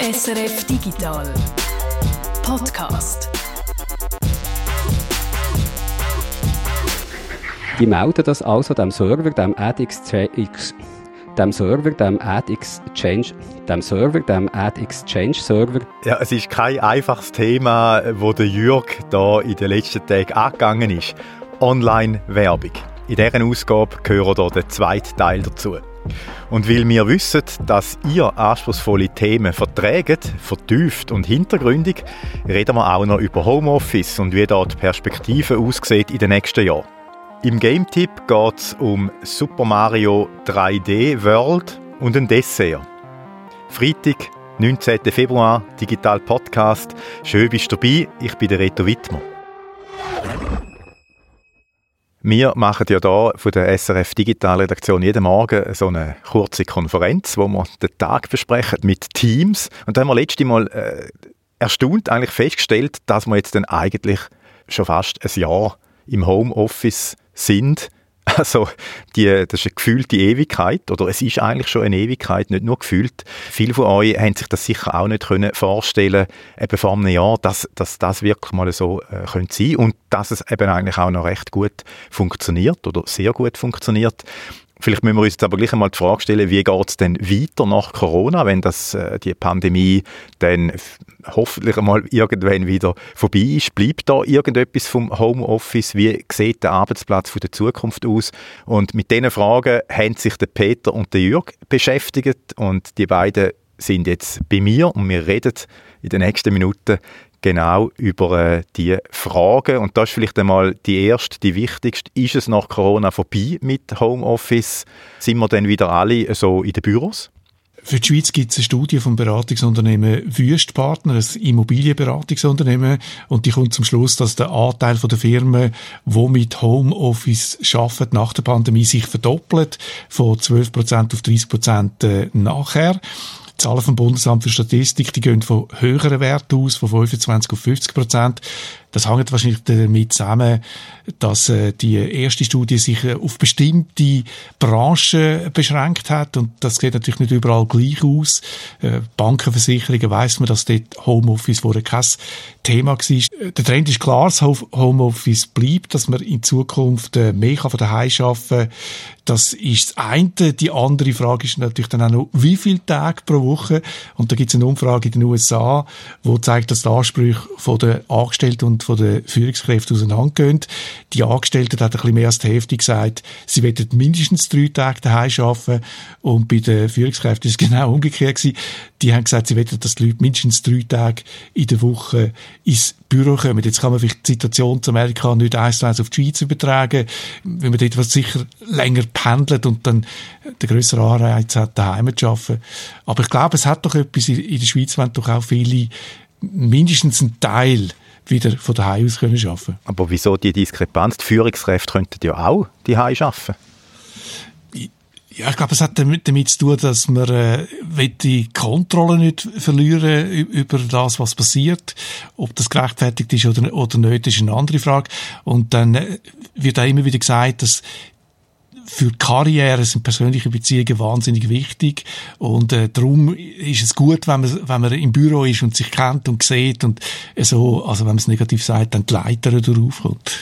SRF Digital Podcast. Die melden das also dem Server, dem AdX dem Server, dem Ad Exchange, dem Server, dem Ad Exchange Server. Ja, es ist kein einfaches Thema, wo der Jürg da in den letzten Tagen angegangen ist. Online-Werbung. In dieser Ausgabe gehört hier der zweite Teil dazu. Und weil wir wissen, dass ihr anspruchsvolle Themen verträgt, vertieft und hintergründig, reden wir auch noch über Homeoffice und wie dort die Perspektive aussieht in den nächsten Jahren. Im Game-Tipp geht es um Super Mario 3D World und ein Dessert. Freitag, 19. Februar, Digital Podcast. Schön bist du dabei. Ich bin der Reto Wittmer. Wir machen ja hier von der SRF Digital Redaktion jeden Morgen so eine kurze Konferenz, wo wir den Tag besprechen mit Teams. Und da haben wir letztes Mal äh, erstaunt eigentlich festgestellt, dass wir jetzt dann eigentlich schon fast ein Jahr im Homeoffice sind. Also, die, das ist eine gefühlte Ewigkeit, oder es ist eigentlich schon eine Ewigkeit, nicht nur gefühlt. Viele von euch haben sich das sicher auch nicht können vorstellen eben vor einem Jahr, dass, dass das wirklich mal so äh, könnte sein und dass es eben eigentlich auch noch recht gut funktioniert oder sehr gut funktioniert. Vielleicht müssen wir uns jetzt aber gleich einmal die Frage stellen, wie geht es denn weiter nach Corona, wenn das, äh, die Pandemie dann hoffentlich einmal irgendwann wieder vorbei ist? Bleibt da irgendetwas vom Homeoffice? Wie sieht der Arbeitsplatz von der Zukunft aus? Und mit diesen Fragen haben sich der Peter und der Jürg beschäftigt und die beiden sind jetzt bei mir und wir reden in den nächsten Minuten genau über äh, die Fragen. Und das ist vielleicht einmal die erste, die wichtigste. Ist es nach Corona vorbei mit Homeoffice? Sind wir dann wieder alle so in den Büros? Für die Schweiz gibt es eine Studie vom Beratungsunternehmen Wüstpartner, ein Immobilienberatungsunternehmen, und die kommt zum Schluss, dass der Anteil der Firmen, die mit Homeoffice arbeiten, nach der Pandemie sich verdoppelt, von 12% auf 30% äh, nachher. Die Zahlen vom Bundesamt für Statistik, die gehen von höheren Werten aus, von 25 auf 50 Prozent. Das hängt wahrscheinlich damit zusammen, dass äh, die erste Studie sich äh, auf bestimmte Branchen beschränkt hat und das sieht natürlich nicht überall gleich aus. Äh, Bankenversicherungen weiss man, dass dort Homeoffice vorher kein Thema war. Äh, der Trend ist klar, das Homeoffice bleibt, dass man in Zukunft äh, mehr kann von daheim arbeiten Das ist das eine. Die andere Frage ist natürlich dann auch noch, wie viele Tage pro Woche? Und da gibt es eine Umfrage in den USA, wo zeigt, dass die Ansprüche den Angestellten und von den Führungskräften auseinandergehen. Die Angestellten hat ein bisschen mehr als die Hälfte gesagt, sie werden mindestens drei Tage daheim arbeiten. Und bei den Führungskräften ist es genau umgekehrt gewesen. Die haben gesagt, sie wollen, dass die Leute mindestens drei Tage in der Woche ins Büro kommen. Jetzt kann man vielleicht die Situation zu Amerika nicht eins zu eins auf die Schweiz übertragen, wenn man dort was sicher länger pendelt und dann den grösseren Anreiz hat, daheim zu arbeiten. Aber ich glaube, es hat doch etwas in der Schweiz, wenn doch auch viele mindestens einen Teil wieder von daheim aus können arbeiten Aber wieso die Diskrepanz? Die Führungskräfte könnten ja auch daheim arbeiten. Ja, ich glaube, es hat damit, damit zu tun, dass man äh, die Kontrolle nicht verlieren über das, was passiert. Ob das gerechtfertigt ist oder, oder nicht, ist eine andere Frage. Und dann äh, wird auch immer wieder gesagt, dass für Karriere sind persönliche Beziehungen wahnsinnig wichtig und äh, darum ist es gut, wenn man, wenn man im Büro ist und sich kennt und sieht und so, also wenn man es negativ sagt, dann die Leiter durchkommt.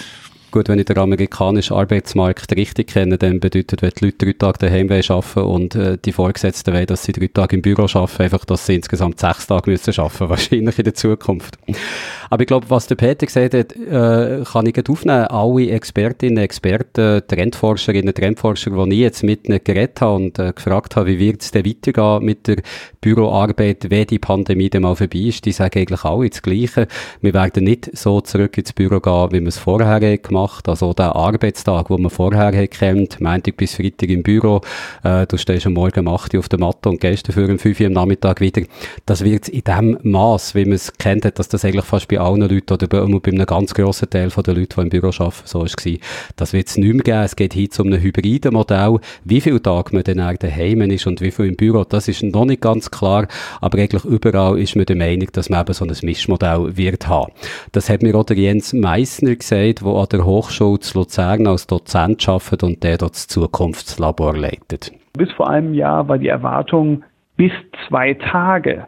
Gut, wenn ich den amerikanischen Arbeitsmarkt richtig kenne, dann bedeutet, wenn die Leute drei Tage daheim arbeiten und äh, die Vorgesetzten wollen, dass sie drei Tage im Büro arbeiten, einfach, dass sie insgesamt sechs Tage müssen arbeiten, wahrscheinlich in der Zukunft. Aber ich glaube, was der Peter gesagt hat, äh, kann ich gut aufnehmen. Alle Expertinnen, Experten, Trendforscherinnen, Trendforscher, die ich jetzt mit ihnen geredet habe und äh, gefragt habe, wie wird es denn weitergehen mit der Büroarbeit, wenn die Pandemie dann mal vorbei ist, die sagen eigentlich alle das Gleiche. Wir werden nicht so zurück ins Büro gehen, wie wir es vorher gemacht gemacht. Also der Arbeitstag, den man vorher kennt, Montag bis Freitag im Büro, äh, du stehst am Morgen um 8 Uhr auf der Matte und gehst dafür um 5 Uhr am Nachmittag wieder. Das wird in dem Maß, wie man es kennt, dass das eigentlich fast bei allen Leuten oder bei, bei einem ganz grossen Teil der Leute, die im Büro arbeiten, so war. Das wird es nicht mehr geben. Es geht hin zu einem hybriden Modell. Wie viele Tage man dann daheim ist und wie viel im Büro, das ist noch nicht ganz klar. Aber eigentlich überall ist man der Meinung, dass man eben so ein Mischmodell wird haben. Das hat mir auch der Jens Meissner gesagt, der an der Hochschule zu Luzern als Dozent arbeitet und der dort das Zukunftslabor leitet. Bis vor einem Jahr war die Erwartung bis zwei Tage.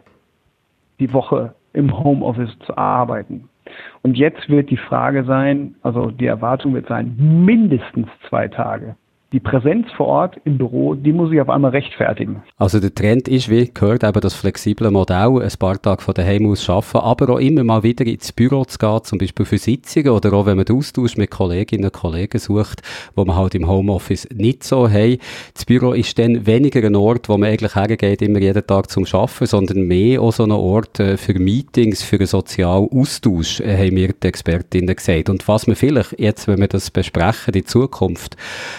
die Woche im Homeoffice zu arbeiten. Und jetzt wird die Frage sein, also die Erwartung wird sein, mindestens zwei Tage die Präsenz vor Ort im Büro, die muss ich auf einmal rechtfertigen. Also der Trend ist, wie gehört, eben das flexible Modell, ein paar Tage von daheim aus arbeiten, aber auch immer mal wieder ins Büro zu gehen, zum Beispiel für Sitzungen oder auch wenn man Austausch mit Kolleginnen und Kollegen sucht, wo man halt im Homeoffice nicht so hat. Das Büro ist dann weniger ein Ort, wo man eigentlich hergeht, immer jeden Tag zum Arbeiten, sondern mehr auch so ein Ort äh, für Meetings, für einen sozialen Austausch, äh, haben mir die Expertinnen gesagt. Und was wir vielleicht jetzt, wenn wir das besprechen, die Zukunft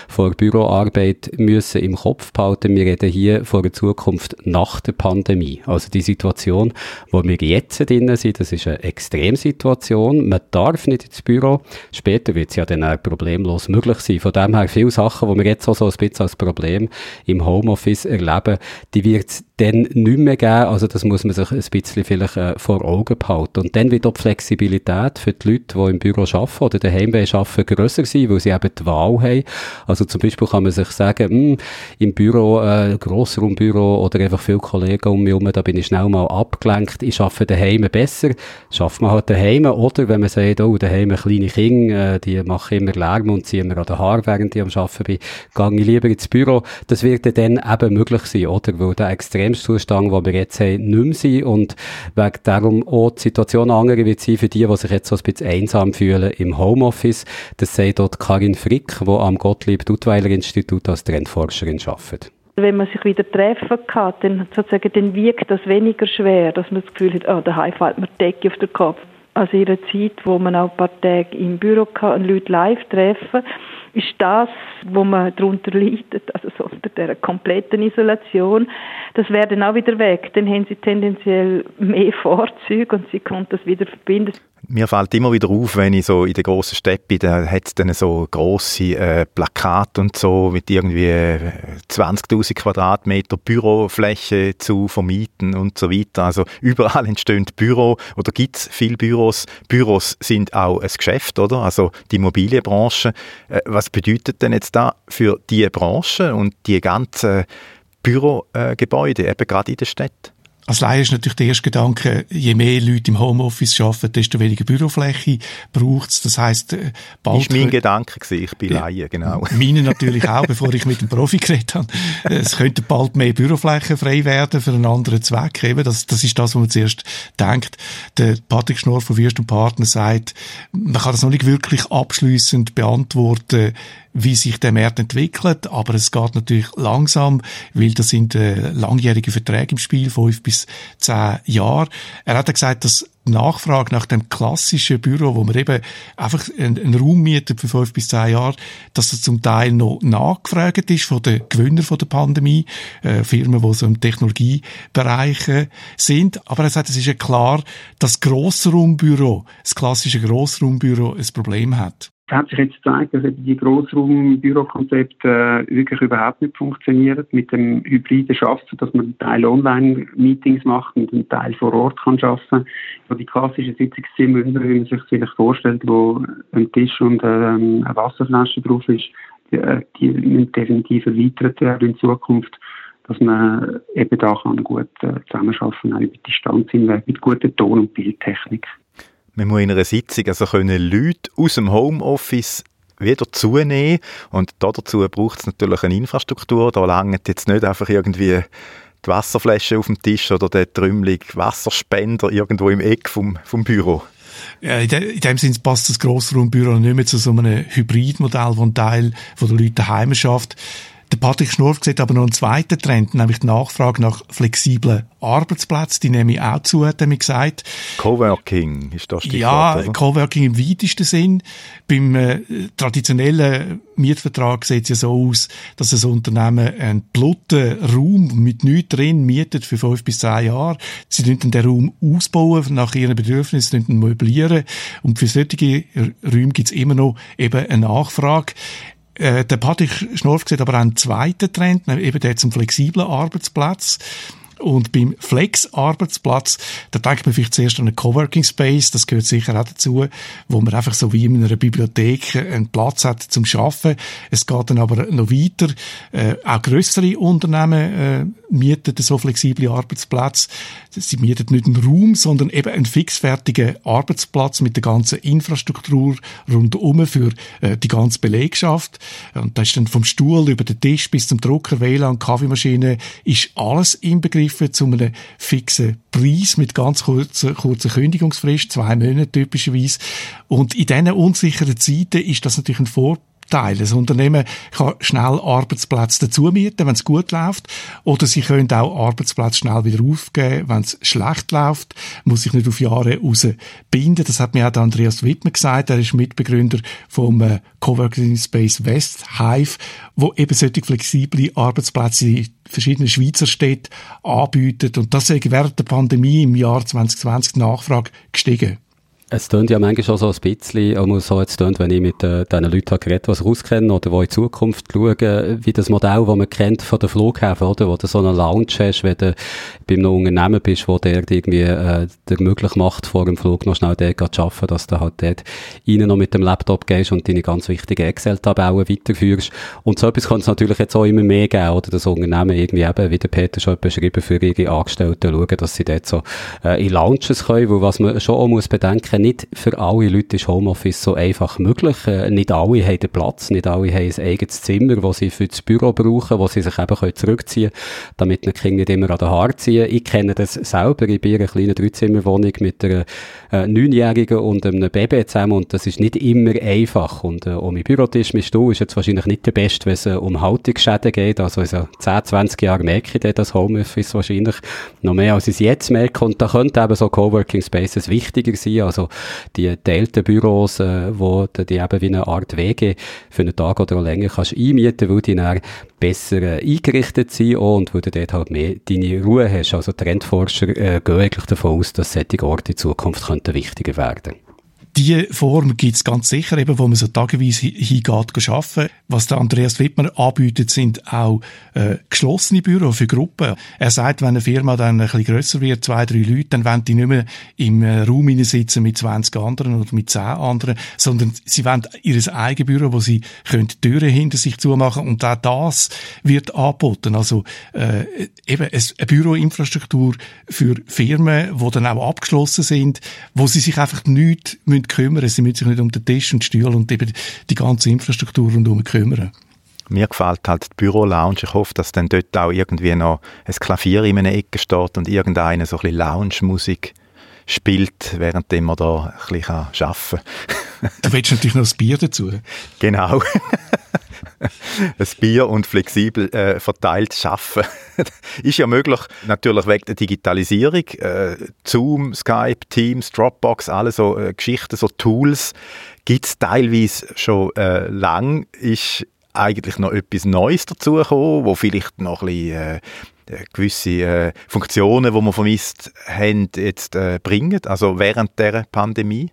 vor Büroarbeit müssen im Kopf behalten. Wir reden hier von der Zukunft nach der Pandemie. Also die Situation, wo wir jetzt drinnen sind, das ist eine Extremsituation. Man darf nicht ins Büro. Später wird es ja dann auch problemlos möglich sein. Von dem her viele Sachen, die wir jetzt auch so ein bisschen als Problem im Homeoffice erleben, die wird es dann nicht mehr geben. Also das muss man sich ein bisschen vielleicht äh, vor Augen behalten. Und dann wird auch die Flexibilität für die Leute, die im Büro arbeiten oder daheim arbeiten, grösser sein, weil sie eben die Wahl haben. Also zum Beispiel kann man sich sagen, mh, hm, im Büro, äh, Grossraumbüro oder einfach viele Kollegen um mich herum, da bin ich schnell mal abgelenkt. Ich arbeite daheim besser. Schafft man halt daheim. Oder wenn man sagt, oh, daheim kleine Kinder, äh, die machen immer Lärm und ziehen mir an den Haar, während ich am Arbeiten bin, gehe ich lieber ins Büro. Das wird dann eben möglich sein, oder? Weil der extrem Extremzustand, den wir jetzt haben, nicht mehr sein und wegen darum auch die Situation andere wird sein für die, die sich jetzt so ein bisschen einsam fühlen im Homeoffice. Das sagt dort Karin Frick, die am Gottlieb-Duttweiler-Institut als Trendforscherin arbeitet wenn man sich wieder treffen kann, dann sozusagen dann wiegt das weniger schwer, dass man das Gefühl hat, oh, daheim fällt mir die Decke auf den Kopf. Also in einer Zeit, wo man auch ein paar Tage im Büro kann und Leute live treffen, ist das, wo man darunter leidet, also so unter dieser kompletten Isolation, das wäre dann auch wieder weg. Dann haben sie tendenziell mehr Fahrzeuge und sie können das wieder verbinden. Mir fällt immer wieder auf, wenn ich so in der grossen Stadt bin, da hat es dann so grosse äh, Plakate und so mit irgendwie 20.000 äh, Quadratmeter Bürofläche zu vermieten und so weiter. Also überall entstehen Büro oder gibt es viele Büros. Büros sind auch ein Geschäft, oder? Also die Immobilienbranche. Äh, was bedeutet denn jetzt da für die Branche und die ganzen Bürogebäude, eben gerade in der Stadt? Als Laie ist natürlich der erste Gedanke, je mehr Leute im Homeoffice arbeiten, desto weniger Bürofläche braucht es. Das heisst, äh, bald... War mein Gedanke, gewesen. ich bin Laie, genau. Meine natürlich auch, bevor ich mit dem Profi geredet habe. Es könnte bald mehr Bürofläche frei werden für einen anderen Zweck. Eben, das, das ist das, was man zuerst denkt. Der Patrick Schnorr von Würst und Partner sagt, man kann das noch nicht wirklich abschließend beantworten, wie sich der Markt entwickelt, aber es geht natürlich langsam, weil das sind äh, langjährige Verträge im Spiel, fünf bis zehn Jahre. Er hat gesagt, dass Nachfrage nach dem klassischen Büro, wo man eben einfach einen, Raum mietet für fünf bis zehn Jahre, dass das zum Teil noch nachgefragt ist von den Gewinnern von der Pandemie, äh, Firmen, die so im Technologiebereich äh, sind. Aber er sagt, es ist ja klar, dass Grossraumbüro, das klassische Grossraumbüro, ein Problem hat hat sich jetzt gezeigt, dass die Grossraumbürokonzepte äh, wirklich überhaupt nicht funktionieren mit dem hybriden Schaffen, dass man einen Teil Online-Meetings macht und einen Teil vor Ort kann schaffen. So die klassischen Sitzungszimmer, wie man sich vielleicht vorstellt, wo ein Tisch und ähm, eine Wasserflasche drauf ist, die, äh, die müssen definitiv erweitert werden in Zukunft dass man eben da kann gut äh, zusammenarbeiten, auch über Distanz hinweg, mit guter Ton- und Bildtechnik. Man muss in einer Sitzung also können Leute aus dem Homeoffice wieder zunehmen und dazu braucht es natürlich eine Infrastruktur. Da langt jetzt nicht einfach irgendwie die Wasserflasche auf dem Tisch oder der trümmelige Wasserspender irgendwo im Eck vom, vom Büro. Ja, in, de, in dem Sinne passt das Grossraumbüro nicht mehr zu so einem Hybridmodell, wo ein Teil von den Leuten daheim schafft. Patrick Schnurf sieht aber noch einen zweiten Trend, nämlich die Nachfrage nach flexiblen Arbeitsplätzen. Die nehme ich auch zu, hat er mir gesagt. Coworking ist das Stichwort, Ja, oder? Coworking im weitesten Sinn. Beim äh, traditionellen Mietvertrag sieht es ja so aus, dass das Unternehmen einen platten Raum mit nichts drin mietet für fünf bis zehn Jahre. Sie den Raum ausbauen nach ihren Bedürfnissen, möblieren. Und für solche Räume gibt es immer noch eben eine Nachfrage. Äh, der Patrick Schnorf sieht aber auch einen zweiten Trend, eben der zum flexiblen Arbeitsplatz. Und beim Flex-Arbeitsplatz, da denkt man vielleicht zuerst an einen Coworking Space, das gehört sicher auch dazu, wo man einfach so wie in einer Bibliothek einen Platz hat zum Schaffen. Es geht dann aber noch weiter. Äh, auch größere Unternehmen äh, mieten so flexible Arbeitsplätze. Sie mieten nicht einen Raum, sondern eben einen fixfertigen Arbeitsplatz mit der ganzen Infrastruktur rundum für äh, die ganze Belegschaft. Und da ist dann vom Stuhl über den Tisch bis zum Drucker, WLAN, Kaffeemaschine, ist alles inbegriffen zu einem fixen Preis mit ganz kurzer, kurzer Kündigungsfrist, zwei Monate typischerweise. Und in diesen unsicheren Zeiten ist das natürlich ein Vorteil Teil. Das Unternehmen kann schnell Arbeitsplätze dazu mieten, wenn es gut läuft. Oder sie können auch Arbeitsplätze schnell wieder aufgeben, wenn es schlecht läuft. Muss sich nicht auf Jahre raus binden. Das hat mir auch Andreas Wittmer gesagt. Er ist Mitbegründer vom äh, Coworking Space West Hive, wo eben solche flexible Arbeitsplätze in verschiedenen Schweizer Städten anbietet. Und das ist während der Pandemie im Jahr 2020 die Nachfrage gestiegen. Es tönt ja manchmal schon so ein bisschen, auch so jetzt tönt, wenn ich mit äh, diesen Leuten geredet was rauskenne oder die in Zukunft schauen, wie das Modell, das man kennt von den Flughäfen, oder? Wo du so eine Lounge hast, wenn du bei einem Unternehmen bist, wo der irgendwie äh, dir möglich macht, vor dem Flug noch schnell dort zu arbeiten, dass du halt dort rein noch mit dem Laptop gehst und deine ganz wichtigen Excel-Tabellen weiterführst. Und so etwas kann es natürlich jetzt auch immer mehr geben, oder? Das Unternehmen irgendwie eben, wie der Peter schon beschrieben, für ihre Angestellten schauen, dass sie dort so äh, in Lounges können, wo was man schon auch muss bedenken nicht für alle Leute ist Homeoffice so einfach möglich. Äh, nicht alle haben den Platz, nicht alle haben ein eigenes Zimmer, das sie für das Büro brauchen, wo sie sich eben zurückziehen können, damit die Kinder nicht immer an den Haaren ziehen. Ich kenne das selber. Ich bin in einer kleinen Dreizimmerwohnung mit einer äh, Neunjährigen und einem Baby zusammen und das ist nicht immer einfach. Und äh, um mein Bürotisch, mein Stuhl ist jetzt wahrscheinlich nicht der beste, wenn es äh, um Haltungsschäden geht. Also in so 10, 20 Jahren merke ich das Homeoffice wahrscheinlich noch mehr, als ich es jetzt merke. Und da könnte eben so Coworking Spaces wichtiger sein. Also die teilten Büros, äh, wo du die eben wie eine Art Wege für einen Tag oder länger kannst einmieten, weil die dann besser äh, eingerichtet sind und weil du dort halt mehr deine Ruhe hast. Also Trendforscher äh, gehen eigentlich davon aus, dass solche Orte in Zukunft könnten wichtiger werden die Form gibt's ganz sicher, eben, wo man so tageweise hingeht, arbeiten. Was der Andreas Wittmer anbietet, sind auch äh, geschlossene Büros für Gruppen. Er sagt, wenn eine Firma dann ein bisschen grösser wird, zwei, drei Leute, dann wollen die nicht mehr im äh, Raum sitzen mit 20 anderen oder mit 10 anderen, sondern sie wollen ihr eigenes Büro, wo sie können Türen hinter sich zumachen und auch das wird angeboten. Also äh, eben eine Büroinfrastruktur für Firmen, die dann auch abgeschlossen sind, wo sie sich einfach nicht müssen kümmern. Sie müssen sich nicht um den Tisch und Stuhl und eben die ganze Infrastruktur rundherum kümmern. Mir gefällt halt die Büro-Lounge. Ich hoffe, dass dann dort auch irgendwie noch ein Klavier in einer Ecke steht und irgendeine so ein bisschen Lounge-Musik spielt, während man da ein bisschen arbeiten kann. du willst natürlich noch das Bier dazu. Genau. ein Bier und flexibel äh, verteilt schaffen. ist ja möglich, natürlich wegen der Digitalisierung. Äh, Zoom, Skype, Teams, Dropbox, alle so äh, Geschichten, so Tools gibt es teilweise schon äh, lang. Ist eigentlich noch etwas Neues dazugekommen, wo vielleicht noch ein bisschen äh, gewisse äh, Funktionen, die man vermisst haben, jetzt äh, bringen, also während der Pandemie?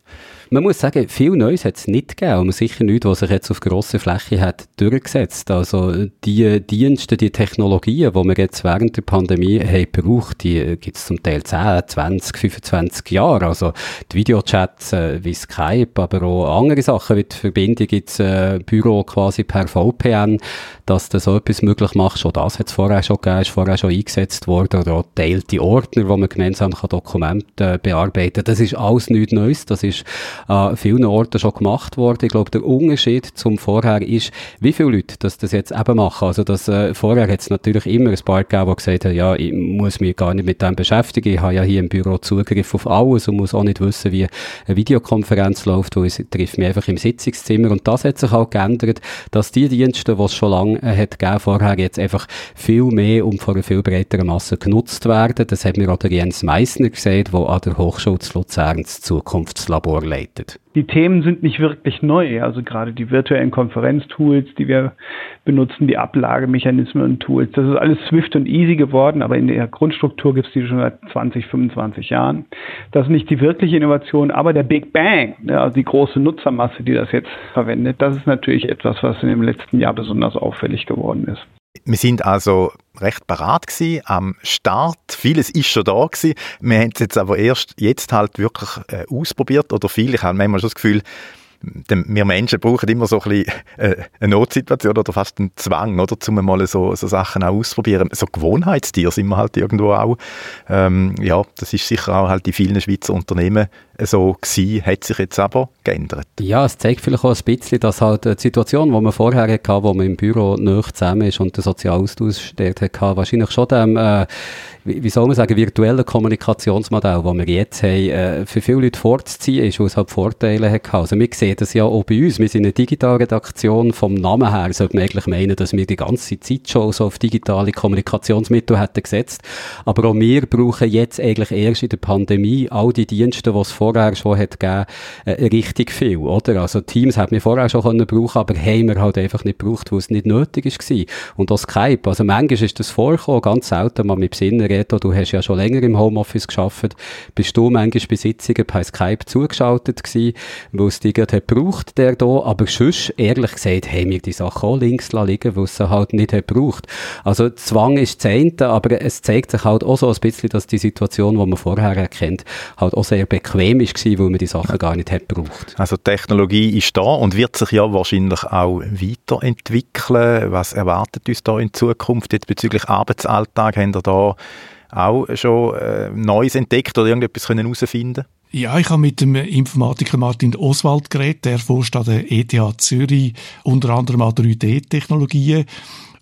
Man muss sagen, viel Neues hat es nicht gegeben, aber sicher nichts, was sich jetzt auf grosser Fläche hat durchgesetzt. Also die Dienste, die Technologien, die wir jetzt während der Pandemie haben gebraucht, die gibt es zum Teil 10, 20, 25 Jahre. Also die Videochats äh, wie Skype, aber auch andere Sachen wie die Verbindung ins äh, Büro quasi per VPN, dass du so etwas möglich machst. Schon das hat es vorher schon gegeben, ist vorher schon eingesetzt worden. Oder auch teilte Ordner, wo man gemeinsam Dokumente äh, bearbeiten kann. Das ist alles nichts Neues. Das ist an vielen Orten schon gemacht worden. Ich glaube, der Unterschied zum Vorher ist, wie viele Leute das, das jetzt eben machen. Also das, äh, vorher hat es natürlich immer ein paar gegeben, die gesagt haben, ja, ich muss mich gar nicht mit dem beschäftigen. Ich habe ja hier im Büro Zugriff auf alles und muss auch nicht wissen, wie eine Videokonferenz läuft, wo ich treffe mich einfach im Sitzungszimmer. Und das hat sich auch geändert, dass die Dienste, die es schon lange äh, hat gegeben, vorher jetzt einfach viel mehr und von einer viel breiteren Masse genutzt werden. Das hat mir auch der Jens Meissner gesagt, der an der Hochschule zu Luzern das Zukunftslabor leitet verbreitet. Die Themen sind nicht wirklich neu. Also gerade die virtuellen Konferenztools, die wir benutzen, die Ablagemechanismen und Tools. Das ist alles Swift und easy geworden, aber in der Grundstruktur gibt es die schon seit 20, 25 Jahren. Das ist nicht die wirkliche Innovation, aber der Big Bang, also die große Nutzermasse, die das jetzt verwendet, das ist natürlich etwas, was in dem letzten Jahr besonders auffällig geworden ist. Wir sind also recht parat gewesen am Start. Vieles ist schon da gewesen. Wir haben es jetzt aber erst jetzt halt wirklich äh, ausprobiert oder viel. Ich habe manchmal schon das Gefühl, wir Menschen brauchen immer so ein bisschen äh, eine Notsituation oder fast einen Zwang, oder, um mal so, so Sachen auch auszuprobieren. So Gewohnheitstiere sind wir halt irgendwo auch. Ähm, ja, das ist sicher auch halt in vielen Schweizer Unternehmen so gewesen, hat sich jetzt aber geändert. Ja, es zeigt vielleicht auch ein bisschen, dass halt die Situation, die man vorher hatte, wo man im Büro nicht zusammen ist und den sozialen Austausch dort hatte, wahrscheinlich schon dem, äh, wie soll man sagen, virtuellen Kommunikationsmodell, das wir jetzt haben, äh, für viele Leute vorzuziehen ist, weil es halt Vorteile hat. Also wir sehen das ja auch bei uns. Wir sind eine Digitalredaktion. Vom Namen her sollte man eigentlich meinen, dass wir die ganze Zeit schon so auf digitale Kommunikationsmittel hätten gesetzt. Aber auch wir brauchen jetzt eigentlich erst in der Pandemie all die Dienste, die es vorher schon hat gegeben, äh, richtig viel, oder? Also Teams hat wir vorher schon können brauchen, aber haben wir halt einfach nicht gebraucht, wo es nicht nötig war. Und auch Skype. Also manchmal ist das vorgekommen, ganz selten mal mit Besinnen Reto, du hast ja schon länger im Homeoffice geschafft, bist du manchmal bei Sitzungen per Skype zugeschaltet gewesen, weil es dich gerade gebraucht, der da, aber sonst, ehrlich gesagt, haben wir die Sachen auch links liegen, weil es halt nicht hat gebraucht. Also Zwang ist eine, aber es zeigt sich halt auch so ein bisschen, dass die Situation, die man vorher erkennt, halt auch sehr bequem ist gewesen, weil man die Sachen gar nicht hat gebraucht. Also Technologie ist da und wird sich ja wahrscheinlich auch weiterentwickeln. Was erwartet uns da in Zukunft jetzt bezüglich Arbeitsalltag? Haben ihr da auch schon äh, Neues entdeckt oder irgendetwas können herausfinden ja, ich habe mit dem Informatiker Martin Oswald geredet, der forscht an der ETH Zürich unter anderem an 3D-Technologien.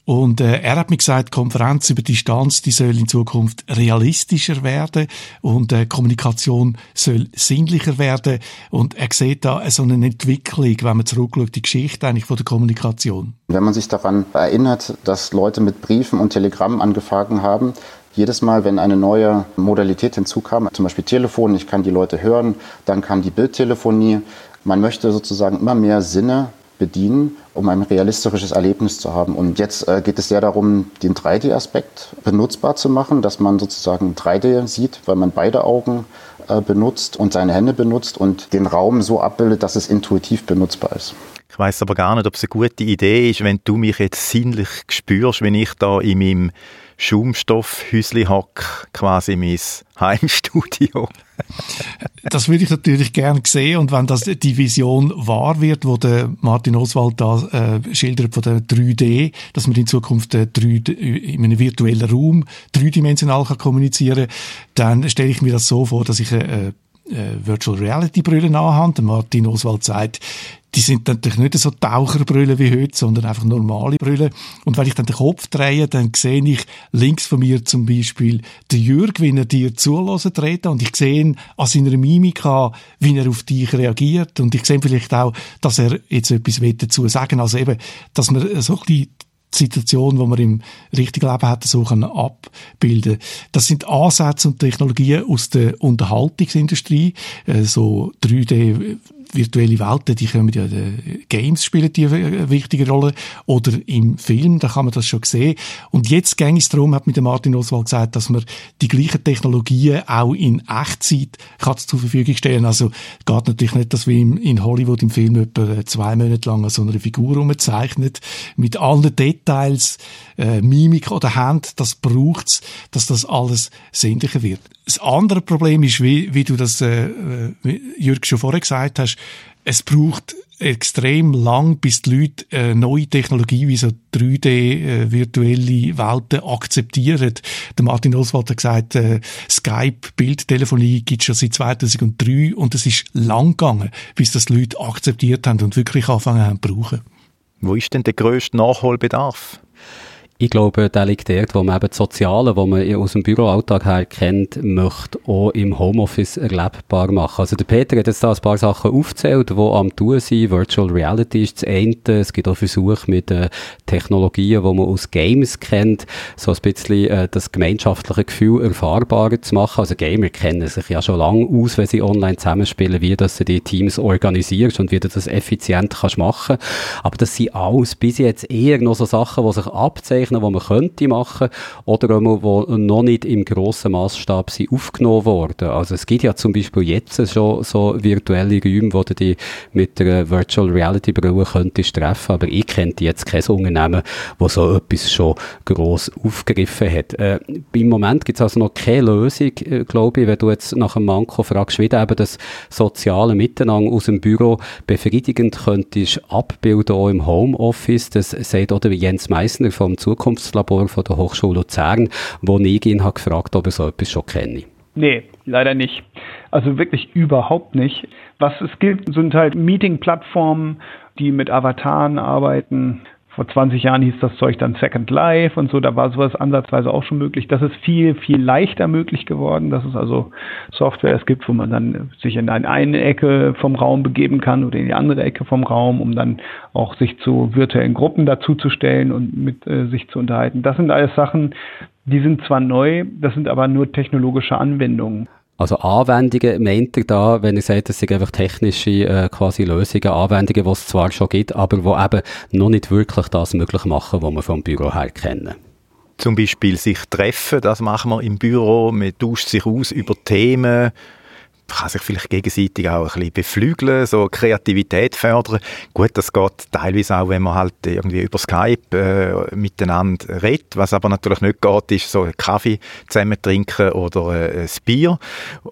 Und äh, er hat mir gesagt, Konferenz über Distanz, die soll in Zukunft realistischer werden und äh, Kommunikation soll sinnlicher werden. Und er sieht da so eine Entwicklung, wenn man zurückschaut, die Geschichte eigentlich von der Kommunikation. Wenn man sich daran erinnert, dass Leute mit Briefen und Telegrammen angefangen haben, jedes Mal, wenn eine neue Modalität hinzukam, zum Beispiel Telefon, ich kann die Leute hören, dann kam die Bildtelefonie. Man möchte sozusagen immer mehr Sinne bedienen, um ein realistisches Erlebnis zu haben. Und jetzt äh, geht es sehr darum, den 3D-Aspekt benutzbar zu machen, dass man sozusagen 3D sieht, weil man beide Augen äh, benutzt und seine Hände benutzt und den Raum so abbildet, dass es intuitiv benutzbar ist. Ich weiß aber gar nicht, ob es eine gute Idee ist, wenn du mich jetzt sinnlich spürst, wenn ich da in meinem Schaumstoffhäusli hock, quasi mein Heimstudio. das würde ich natürlich gern sehen und wenn das die Vision wahr wird, wo der Martin Oswald da äh, schildert von der 3D, dass man in Zukunft äh, 3D, in einem virtuellen Raum dreidimensional kann kommunizieren, dann stelle ich mir das so vor, dass ich äh, äh, Virtual Reality Brille anhabe. Martin Oswald sagt, die sind natürlich nicht so Taucherbrüllen wie heute, sondern einfach normale Brüllen. Und wenn ich dann den Kopf drehe, dann sehe ich links von mir zum Beispiel den Jürg, wie er dir zulassen treten und ich sehe an seiner Mimika, wie er auf dich reagiert. Und ich sehe vielleicht auch, dass er jetzt etwas dazu sagen. Also eben, dass man so ein bisschen Situation, die man im richtigen Leben hat, so abbilden. Das sind Ansätze und Technologien aus der Unterhaltungsindustrie, äh, so 3D virtuelle Welten, die kommen ja, die Games spielen die eine wichtige Rolle. Oder im Film, da kann man das schon sehen. Und jetzt ging es darum, hat mit Martin Oswald gesagt, dass man die gleichen Technologien auch in Echtzeit kann zur Verfügung stellen. Also, geht natürlich nicht, dass wir in Hollywood im Film etwa zwei Monate lang so eine Figur umzeichnet, mit allen Details, äh, Mimik oder Hand, das braucht's, dass das alles sinnlicher wird. Das andere Problem ist, wie, wie du das, äh, äh Jürg, schon vorher gesagt hast, es braucht extrem lang, bis die Leute äh, neue Technologie wie so 3D äh, Welten akzeptieren. Der Martin Oswald hat gesagt, äh, Skype, Bildtelefonie gibt es schon seit 2003 und es ist lang gegangen, bis das die Leute akzeptiert haben und wirklich anfangen haben zu brauchen. Wo ist denn der grösste Nachholbedarf? Ich glaube, der liegt dort, wo man eben das Soziale, was man aus dem Büroalltag her kennt, möchte auch im Homeoffice erlebbar machen. Also der Peter hat jetzt da ein paar Sachen aufgezählt, die am tun sind. Virtual Reality ist das eine. Es gibt auch Versuche mit äh, Technologien, die man aus Games kennt, so ein bisschen äh, das gemeinschaftliche Gefühl erfahrbarer zu machen. Also Gamer kennen sich ja schon lange aus, wenn sie online zusammenspielen, wie dass du die Teams organisierst und wie du das effizient kannst machen. Aber das sind alles bis jetzt eher noch so Sachen, die sich abzeichnen zeichnen, die man könnte machen oder die noch nicht im grossen Maßstab aufgenommen worden. Also es gibt ja zum Beispiel jetzt schon so virtuelle Räume, wo du die mit der Virtual Reality Brille könntest treffen, aber ich kenne jetzt kein Unternehmen, wo so etwas schon gross aufgegriffen hat. Äh, Im Moment gibt es also noch keine Lösung, äh, glaube ich, wenn du jetzt nach einem Manko fragst, wie du eben das soziale Miteinander aus dem Büro befriedigend könntest abbilden, auch im Homeoffice. Das sagt oder Jens Meissner vom Zukunftslabor von der Hochschule Luzern, wo ich ihn habe gefragt, ob er so etwas schon kenne. Nee, leider nicht. Also wirklich überhaupt nicht. Was es gibt, sind halt Meeting-Plattformen, die mit Avataren arbeiten, vor 20 Jahren hieß das Zeug dann Second Life und so, da war sowas ansatzweise auch schon möglich. Das ist viel, viel leichter möglich geworden, dass es also Software es gibt, wo man dann sich in eine Ecke vom Raum begeben kann oder in die andere Ecke vom Raum, um dann auch sich zu virtuellen Gruppen dazuzustellen und mit äh, sich zu unterhalten. Das sind alles Sachen, die sind zwar neu, das sind aber nur technologische Anwendungen. Also Anwendungen meint ihr da, wenn ihr sagt, das sind einfach technische äh, quasi Lösungen, Anwendungen, die es zwar schon gibt, aber die eben noch nicht wirklich das möglich machen, was wir vom Büro her kennen? Zum Beispiel sich treffen, das machen wir im Büro, man tauscht sich aus über Themen, kann sich vielleicht gegenseitig auch ein bisschen beflügeln, so Kreativität fördern. Gut, das geht teilweise auch, wenn man halt irgendwie über Skype äh, miteinander redet. Was aber natürlich nicht geht, ist so Kaffee zusammen trinken oder äh, ein Bier.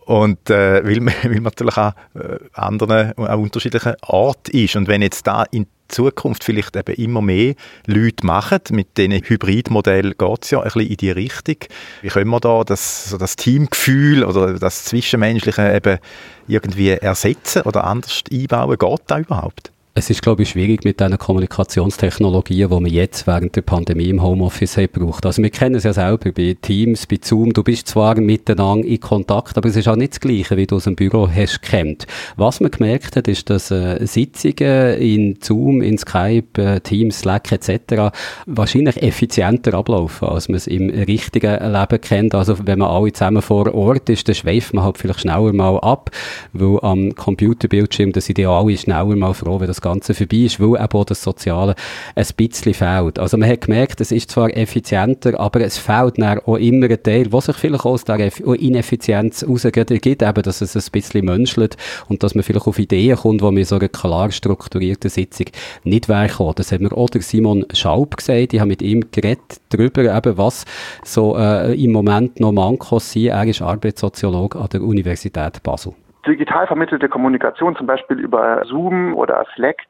Und äh, weil, man, weil man natürlich auch äh, anderen, auch unterschiedlichen Ort ist. Und wenn jetzt da in Zukunft vielleicht eben immer mehr Leute machen. Mit diesen Hybridmodell geht es ja ein bisschen in die Richtung. Wie können wir da das, so das Teamgefühl oder das Zwischenmenschliche eben irgendwie ersetzen oder anders einbauen? Geht das überhaupt? Es ist, glaube ich, schwierig mit diesen Kommunikationstechnologien, die wir jetzt während der Pandemie im Homeoffice haben braucht. Also wir kennen es ja selber bei Teams, bei Zoom. Du bist zwar miteinander in Kontakt, aber es ist auch nicht das Gleiche, wie du aus dem Büro hast kennt. Was man gemerkt hat, ist, dass äh, Sitzungen in Zoom, in Skype, äh, Teams, Slack etc. wahrscheinlich effizienter ablaufen, als man es im richtigen Leben kennt. Also wenn man alle zusammen vor Ort ist, dann schweift man halt vielleicht schneller mal ab, weil am Computerbildschirm, da sind ja alle schneller mal froh, wenn das Ganze vorbei ist, weil eben auch das Soziale ein bisschen fehlt. Also man hat gemerkt, es ist zwar effizienter, aber es fehlt dann auch immer ein Teil, was sich vielleicht aus der Ineffizienz herausgeht, eben, dass es ein bisschen menschelt und dass man vielleicht auf Ideen kommt, wo man so einer klar strukturierten Sitzung nicht wäre gekommen. Das hat mir auch der Simon Schaub gesagt, ich habe mit ihm geredet darüber, eben, was so äh, im Moment noch Mankos sind. Er ist Arbeitssoziologe an der Universität Basel digital vermittelte Kommunikation, zum Beispiel über Zoom oder Slack,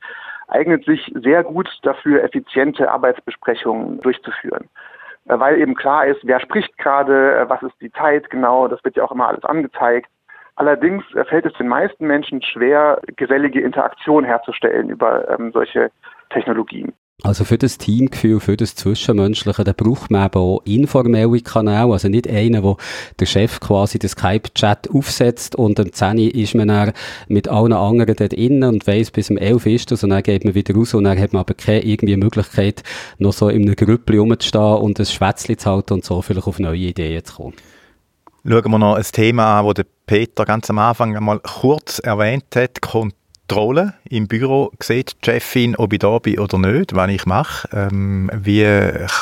eignet sich sehr gut dafür, effiziente Arbeitsbesprechungen durchzuführen. Äh, weil eben klar ist, wer spricht gerade, äh, was ist die Zeit genau, das wird ja auch immer alles angezeigt. Allerdings äh, fällt es den meisten Menschen schwer, gesellige Interaktion herzustellen über ähm, solche Technologien. Also für das Teamgefühl, für das Zwischenmenschliche, da braucht man eben auch informelle Kanäle, also nicht einen, wo der Chef quasi den Skype-Chat aufsetzt und am 10 ist man dann mit allen anderen dort innen und weiss, bis um 11 ist das und dann geht man wieder raus und dann hat man aber keine irgendwie Möglichkeit, noch so in einem Grüppli rumzustehen und ein Schwätzchen zu halten und so vielleicht auf neue Ideen zu kommen. Schauen wir noch ein Thema an, das Peter ganz am Anfang einmal kurz erwähnt hat, Kontrolle im Büro sieht die Chefin, ob ich da bin oder nicht, was ich mache. Ähm, wie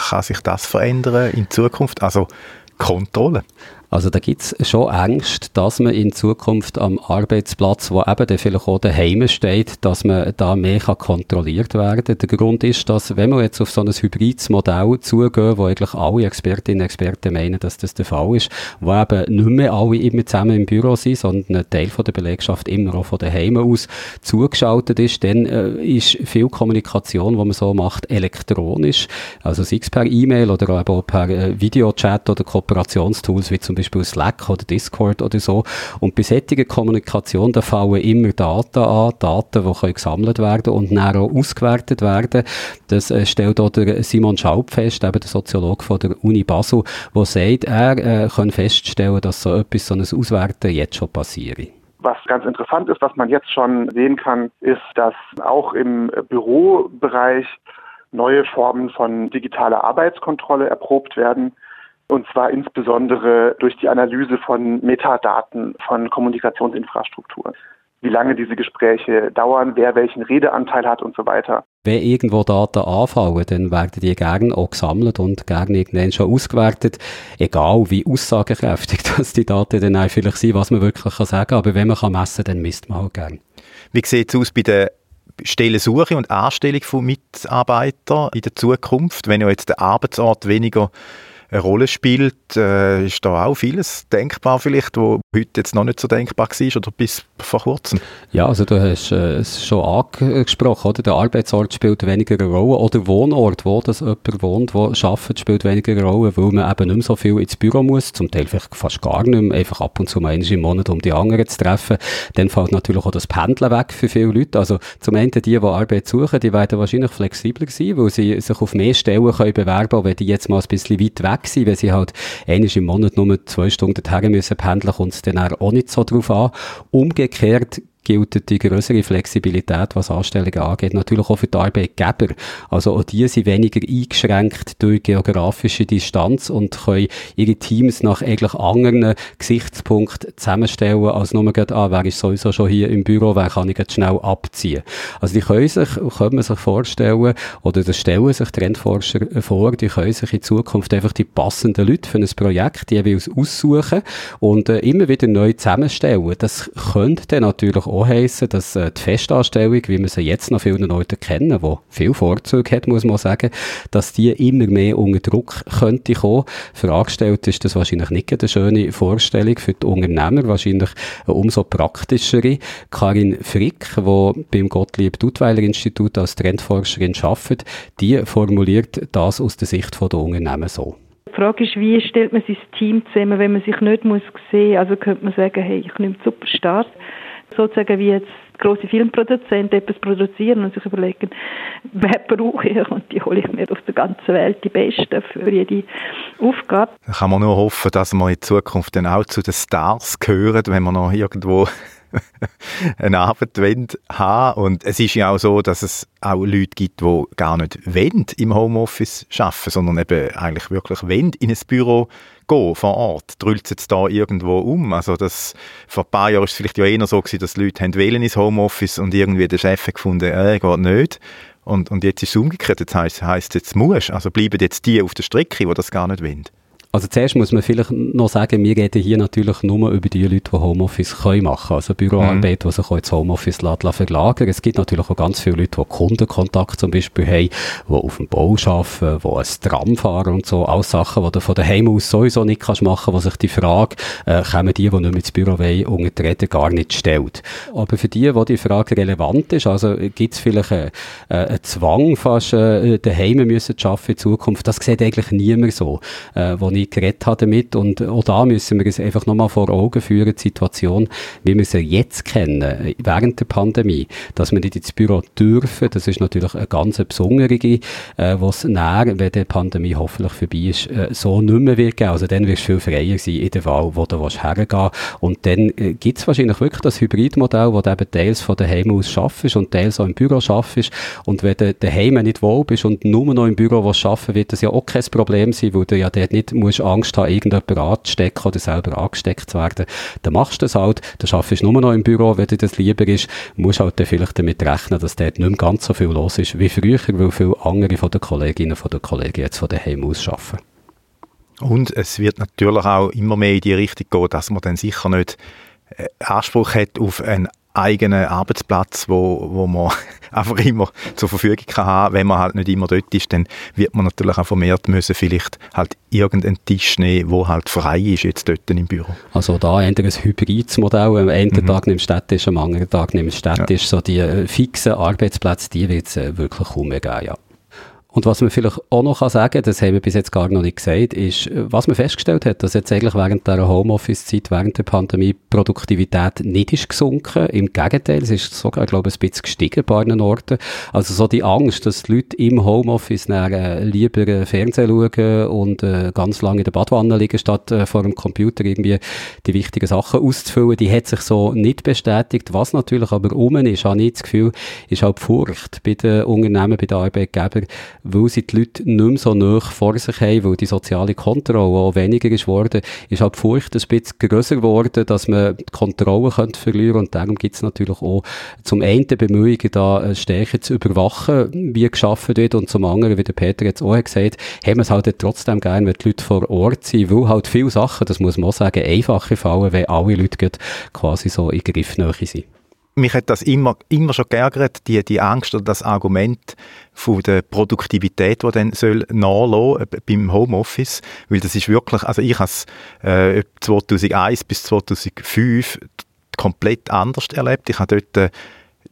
kann sich das verändern in Zukunft? Also Kontrolle. Also da gibt's schon Angst, dass man in Zukunft am Arbeitsplatz, wo eben dann vielleicht auch daheim steht, dass man da mehr kann kontrolliert werden Der Grund ist, dass wenn wir jetzt auf so ein hybrides Modell zugehen, wo eigentlich alle Expertinnen und Experten meinen, dass das der Fall ist, wo eben nicht mehr alle immer zusammen im Büro sind, sondern ein Teil von der Belegschaft immer auch von daheim aus zugeschaltet ist, dann äh, ist viel Kommunikation, die man so macht, elektronisch. Also sei es per E-Mail oder auch per äh, Videochat oder Kooperationstools wie zum Beispiel Slack oder Discord oder so. Und bei solcher Kommunikation, da fallen immer Daten an, Daten, die können gesammelt werden und dann auch ausgewertet werden. Das äh, stellt auch der Simon Schaub fest, eben der Soziologe von der Uni Basel, der sagt, er äh, kann feststellen, dass so etwas, so ein Auswerten jetzt schon passiert. Was ganz interessant ist, was man jetzt schon sehen kann, ist, dass auch im Bürobereich neue Formen von digitaler Arbeitskontrolle erprobt werden. Und zwar insbesondere durch die Analyse von Metadaten von Kommunikationsinfrastruktur. wie lange diese Gespräche dauern, wer welchen Redeanteil hat und so weiter. Wenn irgendwo Daten anfallen, dann werden die gerne auch gesammelt und gerne irgendwann schon ausgewertet. Egal wie aussagekräftig das die Daten dann auch vielleicht sind, was man wirklich kann sagen kann. Aber wenn man kann messen kann, dann misst man auch gerne. Wie sieht es aus bei der Stellensuche und Anstellung von Mitarbeitern in der Zukunft, wenn ja jetzt der Arbeitsort weniger eine Rolle spielt, äh, ist da auch vieles denkbar vielleicht, wo heute jetzt noch nicht so denkbar war oder bis vor kurzem. Ja, also du hast äh, es schon angesprochen, oder? Der Arbeitsort spielt weniger eine Rolle oder Wohnort, wo das jemand wohnt, wo arbeitet, spielt weniger eine Rolle, weil man eben nicht mehr so viel ins Büro muss, zum Teil vielleicht fast gar nicht mehr, einfach ab und zu mal im Monat, um die anderen zu treffen. Dann fällt natürlich auch das Pendeln weg für viele Leute. Also zum einen die, die Arbeit suchen, die werden wahrscheinlich flexibler sein, weil sie sich auf mehr Stellen können bewerben können, wenn die jetzt mal ein bisschen weit weg sind, wenn sie halt einmal im Monat nur zwei Stunden dahin müssen pendeln, dann auch nicht so drauf an. Umgekehrt gilt die größere Flexibilität, was Anstellungen angeht, natürlich auch für die Arbeitgeber. Also auch die sind weniger eingeschränkt durch geografische Distanz und können ihre Teams nach eigentlich anderen Gesichtspunkten zusammenstellen, als nur gerade, ah, wer ist sowieso schon hier im Büro, wer kann ich jetzt schnell abziehen. Also die können sich, können man sich vorstellen, oder das stellen sich Trendforscher vor, die können sich in Zukunft einfach die passenden Leute für ein Projekt jeweils aussuchen und äh, immer wieder neu zusammenstellen. Das könnte dann natürlich auch heissen, dass äh, die Festanstellung, wie wir sie jetzt noch vielen Leuten kennen, die viel Vorzüge hat, muss man sagen, dass die immer mehr unter Druck könnte kommen. Für Angestellte ist das wahrscheinlich nicht eine schöne Vorstellung, für die Unternehmer wahrscheinlich eine umso praktischere. Karin Frick, die beim Gottlieb Duttweiler Institut als Trendforscherin arbeitet, die formuliert das aus der Sicht der Unternehmen so. Die Frage ist, wie stellt man sein Team zusammen, wenn man sich nicht muss sehen muss? Also könnte man sagen, hey, ich nehme Superstars sozusagen wie jetzt große Filmproduzenten etwas produzieren und sich überlegen, wer brauche ich und die hole ich mir auf der ganzen Welt die Besten für jede Aufgabe. Da kann man nur hoffen, dass wir in Zukunft dann auch zu den Stars gehören, wenn wir noch irgendwo eine Arbeit haben Und es ist ja auch so, dass es auch Leute gibt, die gar nicht im Homeoffice arbeiten, sondern eben eigentlich wirklich in ein Büro gehen vor Ort. Drüllt es da irgendwo um? Also das, vor ein paar Jahren war es vielleicht ja eher so gewesen, dass Leute wählen ins Homeoffice und irgendwie der Chef hat gefunden, äh, geht nicht. Und, und jetzt ist es umgekehrt. Jetzt heisst, heisst jetzt musst. Also bleiben jetzt die auf der Strecke, die das gar nicht wollen. Also zuerst muss man vielleicht noch sagen, wir reden hier natürlich nur über die Leute, die Homeoffice können machen Also Büroarbeit, mhm. die sich auch ins Homeoffice verlagern Es gibt natürlich auch ganz viele Leute, die Kundenkontakt zum Beispiel haben, die auf dem Bau arbeiten, die ein Tram fahren und so. Alles Sachen, die du von daheim aus sowieso nicht kannst machen, wo sich die Frage, äh, kommen die, die nicht mehr ins Büro wollen, unter die Rede gar nicht stellt. Aber für die, wo die Frage relevant ist, also gibt es vielleicht einen, äh, einen Zwang, fast äh, daheim müssen zu arbeiten in Zukunft, das sieht eigentlich niemand so, äh, wo ich geredet habe damit. Und auch da müssen wir es einfach nochmal vor Augen führen, die Situation, wie wir sie jetzt kennen, während der Pandemie, dass wir nicht ins Büro dürfen, das ist natürlich eine ganz besondere, äh, was näher, wenn die Pandemie hoffentlich vorbei ist, äh, so nicht mehr wird geben. Also dann wirst du viel freier sein in der Wahl, wo du hergehen willst. Und dann äh, gibt es wahrscheinlich wirklich das Hybridmodell, wo du eben teils von daheim aus schaffst und teils auch im Büro schaffst. Und wenn du daheim nicht wohl bist und nur noch im Büro was schaffen, wird das ja auch kein Problem sein, weil du ja dort nicht musst Angst haben, irgendjemand anzustecken oder selber angesteckt zu werden, dann machst du das halt. Dann arbeitest du nur noch im Büro, wenn dir das lieber ist. Du musst halt dann vielleicht damit rechnen, dass dort nicht mehr ganz so viel los ist wie früher, weil viele andere von den Kolleginnen den Kollegen jetzt von daheim aus arbeiten. Und es wird natürlich auch immer mehr in die Richtung gehen, dass man dann sicher nicht äh, Anspruch hat auf einen eigenen Arbeitsplatz, wo, wo man einfach immer zur Verfügung kann haben. Wenn man halt nicht immer dort ist, dann wird man natürlich auch vermehrt müssen vielleicht halt irgendeinen Tisch nehmen, wo halt frei ist jetzt dort im Büro. Also da ein hybrides Modell. Am einen mhm. Tag nimmst du Städtisch, am anderen Tag nimmst du Städtisch. Ja. So die äh, fixen Arbeitsplätze, die wird es äh, wirklich kaum mehr geben, ja. Und was man vielleicht auch noch sagen kann, das haben wir bis jetzt gar noch nicht gesagt, ist, was man festgestellt hat, dass jetzt eigentlich während der Homeoffice-Zeit, während der Pandemie, Produktivität nicht ist gesunken. Im Gegenteil, es ist sogar, glaube ich, ein bisschen gestiegen bei einigen Orten. Also so die Angst, dass die Leute im Homeoffice äh, lieber äh, Fernsehen schauen und äh, ganz lange in der Badwanne liegen, statt vor dem Computer irgendwie die wichtigen Sachen auszufüllen, die hat sich so nicht bestätigt. Was natürlich aber um ist, habe ich das Gefühl, ist halt Furcht bei den Unternehmen, bei den Arbeitgebern, weil sie die Leute nicht mehr so nah vor sich haben, weil die soziale Kontrolle auch weniger ist worden, ist halt die Furcht ein bisschen grösser geworden, dass man die Kontrolle könnte verlieren und darum gibt es natürlich auch zum einen Bemühungen, da äh, stärker zu überwachen, wie geschaffen wird und zum anderen, wie der Peter jetzt auch gesagt haben wir es halt trotzdem gerne, wenn die Leute vor Ort sind, weil halt viele Sachen, das muss man auch sagen, einfacher fallen, wenn alle Leute quasi so in Griffnähe sind mich hat das immer, immer schon geärgert, die, die Angst oder das Argument von der Produktivität, die dann soll nachlassen äh, beim Homeoffice, weil das ist wirklich, also ich habe es äh, 2001 bis 2005 komplett anders erlebt. Ich habe dort äh,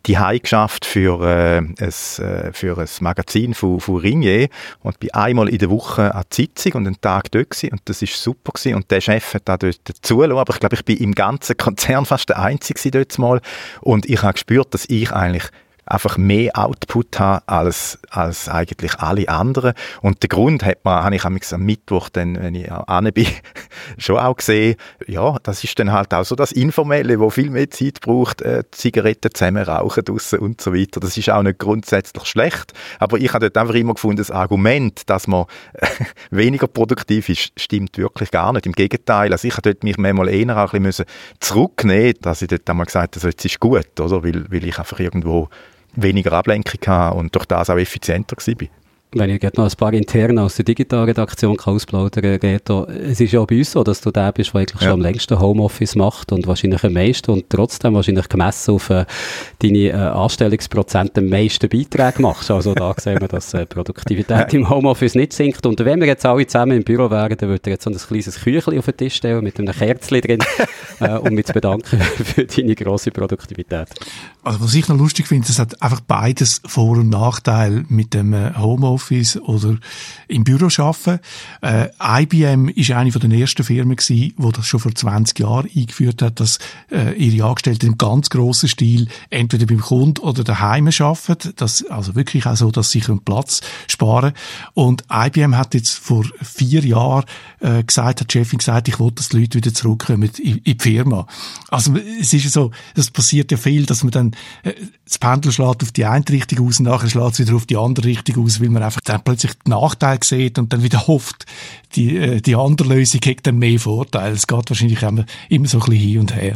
die geschafft für, äh, ein, äh, für ein Magazin von, von Ringier. Und bin einmal in der Woche an die Sitzung und einen Tag dort gewesen, und das ist super gewesen. und der Chef hat da dort zulassen, aber ich glaube, ich bin im ganzen Konzern fast der Einzige dort mal. Und ich habe gespürt, dass ich eigentlich einfach mehr Output habe als, als eigentlich alle anderen. Und der Grund hat man, habe ich am Mittwoch, dann, wenn ich an bin, schon auch gesehen, ja, das ist dann halt auch so das Informelle, wo viel mehr Zeit braucht, äh, Zigaretten zusammen rauchen draussen und so weiter. Das ist auch nicht grundsätzlich schlecht, aber ich habe dort einfach immer gefunden, das Argument, dass man weniger produktiv ist, stimmt wirklich gar nicht. Im Gegenteil, also ich habe dort mich manchmal eher auch ein bisschen zurücknehmen dass ich dort einmal gesagt habe, also jetzt ist gut, oder? Weil, weil ich einfach irgendwo weniger Ablenkung hatte und durch das auch effizienter war wenn ich noch ein paar interne aus der Digitalredaktion ausplaudern Reto, es ist ja bei uns so, dass du der bist, der eigentlich ja. schon am längsten Homeoffice macht und wahrscheinlich am meisten und trotzdem wahrscheinlich gemessen auf äh, deine äh, Anstellungsprozent am meisten Beiträge machst. Also da sehen wir, dass äh, Produktivität im Homeoffice nicht sinkt. Und wenn wir jetzt alle zusammen im Büro wären, dann würde ich jetzt so ein kleines Küchli auf den Tisch stellen mit einem Kerzchen drin, äh, um mich zu bedanken für deine grosse Produktivität. Also was ich noch lustig finde, es hat einfach beides Vor- und Nachteil mit dem äh, Homeoffice Homeoffice oder im Büro arbeiten. Äh, IBM ist eine von den ersten Firmen gewesen, die das schon vor 20 Jahren eingeführt hat, dass äh, ihre Angestellten im ganz grossen Stil entweder beim Kunden oder daheim arbeiten. Das, also wirklich auch so, dass sie einen Platz sparen Und IBM hat jetzt vor vier Jahren äh, gesagt, hat die Chefin gesagt, ich will, dass die Leute wieder zurückkommen in, in die Firma. Also es ist so, das passiert ja viel, dass man dann äh, das Pendel schlägt auf die eine Richtung aus und nachher schlägt es wieder auf die andere Richtung aus, weil man einfach dann plötzlich den Nachteil sieht und dann wieder hofft, die, äh, die andere Lösung hat dann mehr Vorteile. Es geht wahrscheinlich immer, immer so ein bisschen hin und her.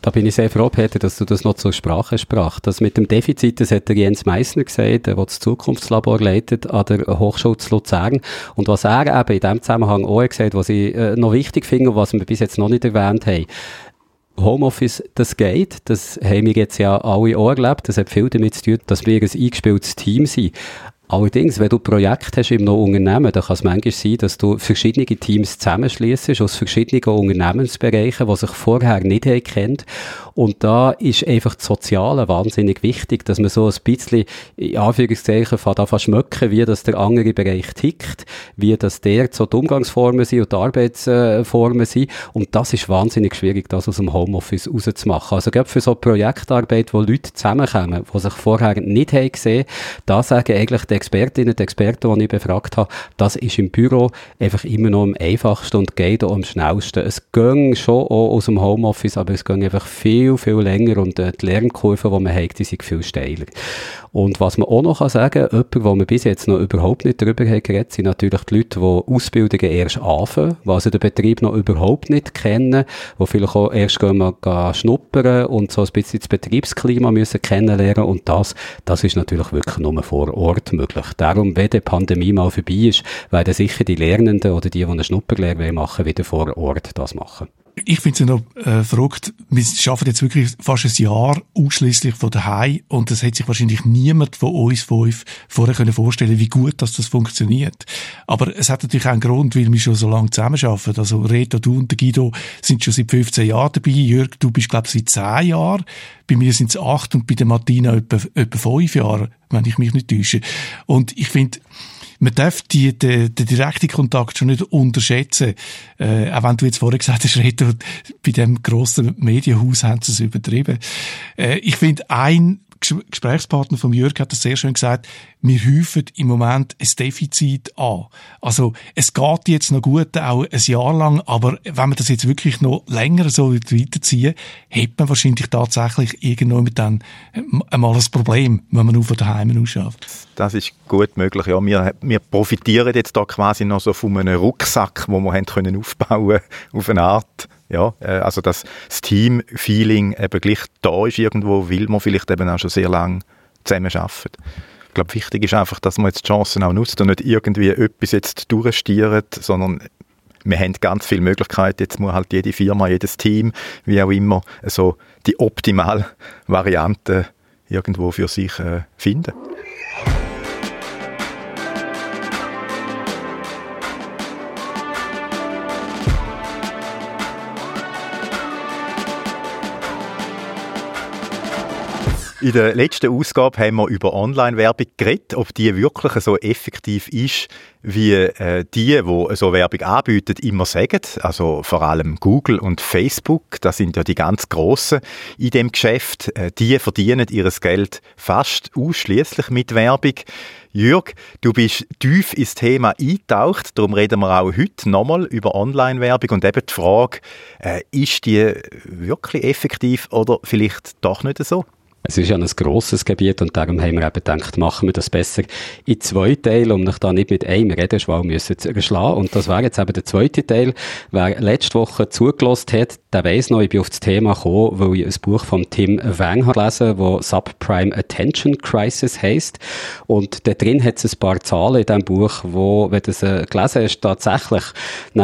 Da bin ich sehr froh, Peter, dass du das noch zur Sprache sprach. Das mit dem Defizit, das hat der Jens Meissner gesagt, der das Zukunftslabor leitet an der Hochschule zu Luzern. Und was er eben in dem Zusammenhang auch gesagt was ich äh, noch wichtig finde und was wir bis jetzt noch nicht erwähnt haben, Homeoffice, das geht. Das haben wir jetzt ja alle auch erlebt. Das hat viel damit zu tun, dass wir ein eingespieltes Team sind. Allerdings, wenn du Projekte hast einem Unternehmen, dann kann es manchmal sein, dass du verschiedene Teams zusammenschließt aus verschiedenen Unternehmensbereichen, die sich vorher nicht kennt. Und da ist einfach das Soziale wahnsinnig wichtig, dass man so ein bisschen, in Anführungszeichen, von da schmecken, wie das der andere Bereich tickt, wie das der so die Umgangsformen sind und die Arbeitsformen sind. Und das ist wahnsinnig schwierig, das aus dem Homeoffice rauszumachen. Also gerade für so Projektarbeit, wo Leute zusammenkommen, die sich vorher nicht haben da sagen eigentlich die Expertinnen, die Experten, die ich befragt habe, das ist im Büro einfach immer noch am einfachsten und geht auch am schnellsten. Es ging schon auch aus dem Homeoffice, aber es ging einfach viel, viel länger und äh, die Lernkurve, die man hat, die sind viel steiler. Und was man auch noch sagen kann, jemand, wo wir bis jetzt noch überhaupt nicht darüber haben geredet, sind natürlich die Leute, die Ausbildungen erst anfangen, die also den Betrieb noch überhaupt nicht kennen, die vielleicht auch erst gehen mal schnuppern und so ein bisschen das Betriebsklima müssen kennenlernen und das, das ist natürlich wirklich nur vor Ort möglich. Darum, wenn die Pandemie mal vorbei ist, werden sicher die Lernenden oder die, die eine Schnupperlehre machen, wieder vor Ort das machen ich finde es noch äh, verrückt. Wir arbeiten jetzt wirklich fast ein Jahr ausschließlich von daheim und das hat sich wahrscheinlich niemand von uns fünf vorher können vorstellen, wie gut dass das funktioniert. Aber es hat natürlich auch einen Grund, weil wir schon so lange zusammenarbeiten. Also Reto, du und Guido sind schon seit 15 Jahren dabei. Jörg, du bist glaube ich seit 10 Jahren. Bei mir sind es acht und bei der Martina etwa, etwa fünf Jahre, wenn ich mich nicht täusche. Und ich finde, man darf die, den, den direkten Kontakt schon nicht unterschätzen. Äh, auch wenn du jetzt vorher gesagt hast, Reto, bei dem grossen Medienhaus haben sie es übertrieben. Äh, ich finde, ein Gesprächspartner von Jörg hat das sehr schön gesagt, wir häufen im Moment ein Defizit an. Also es geht jetzt noch gut, auch ein Jahr lang, aber wenn man das jetzt wirklich noch länger so weiterziehen, hat man wahrscheinlich tatsächlich irgendwann dann einmal ein Problem, wenn man nur von daheim ausschafft. Das ist gut möglich. Ja, wir, wir profitieren jetzt da quasi noch so von einem Rucksack, wo wir haben können aufbauen auf eine Art. Ja, äh, also dass das Team-Feeling eben gleich da ist irgendwo, weil man vielleicht eben auch schon sehr lange zusammen arbeitet. Ich glaube, wichtig ist einfach, dass man jetzt die Chancen auch nutzt und nicht irgendwie etwas jetzt durchstiert, sondern wir haben ganz viele Möglichkeiten. Jetzt muss halt jede Firma, jedes Team, wie auch immer, so die optimale Variante irgendwo für sich äh, finden. In der letzten Ausgabe haben wir über Online-Werbung geredet, ob die wirklich so effektiv ist, wie äh, die, die so Werbung anbieten, immer sagen. Also vor allem Google und Facebook, das sind ja die ganz Grossen in dem Geschäft. Äh, die verdienen ihr Geld fast ausschließlich mit Werbung. Jürg, du bist tief ins Thema eingetaucht, darum reden wir auch heute nochmal über Online-Werbung und eben die Frage, äh, ist die wirklich effektiv oder vielleicht doch nicht so? Es ist ja ein grosses Gebiet und darum haben wir eben gedacht, machen wir das besser in zwei Teile, um mich da nicht mit einem Redenschwall müssen zu erschlagen. Und das wäre jetzt eben der zweite Teil. Wer letzte Woche zugelost hat, der weiss noch, ich bin auf das Thema gekommen, weil ich ein Buch von Tim Wang habe gelesen, das Subprime Attention Crisis heisst. Und da drin hat es ein paar Zahlen in diesem Buch, wo, wenn du es gelesen hast, tatsächlich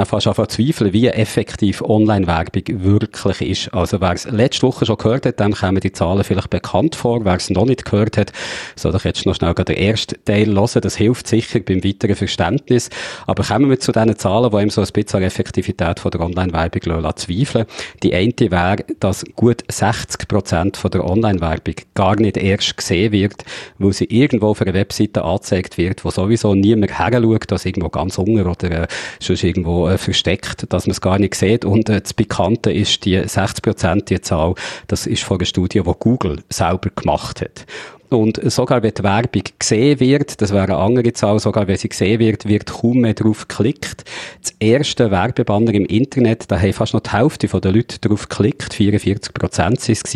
fast anfangen zweifeln, wie effektiv Online-Werbung wirklich ist. Also wer es letzte Woche schon gehört hat, dann kommen die Zahlen vielleicht bekannt bekannt vor. Wer es noch nicht gehört hat, soll doch jetzt noch schnell den ersten Teil hören. Das hilft sicher beim weiteren Verständnis. Aber kommen wir zu diesen Zahlen, die eben so ein bisschen an Effektivität von der Online-Werbung zweifeln Die eine wäre, dass gut 60 Prozent der Online-Werbung gar nicht erst gesehen wird, weil sie irgendwo auf einer Webseite angezeigt wird, wo sowieso niemand her schaut, das irgendwo ganz unten oder äh, sonst irgendwo äh, versteckt, dass man es gar nicht sieht. Und äh, das Bekannte ist die 60 Prozent, die Zahl, das ist von einer Studie, die Google selber gemacht hat. Und sogar wenn die Werbung gesehen wird, das wäre eine andere Zahl, sogar wenn sie gesehen wird, wird kaum mehr drauf geklickt. Das erste Werbebanner im Internet, da haben fast noch die Hälfte der Leute drauf geklickt, 44 Prozent sind es.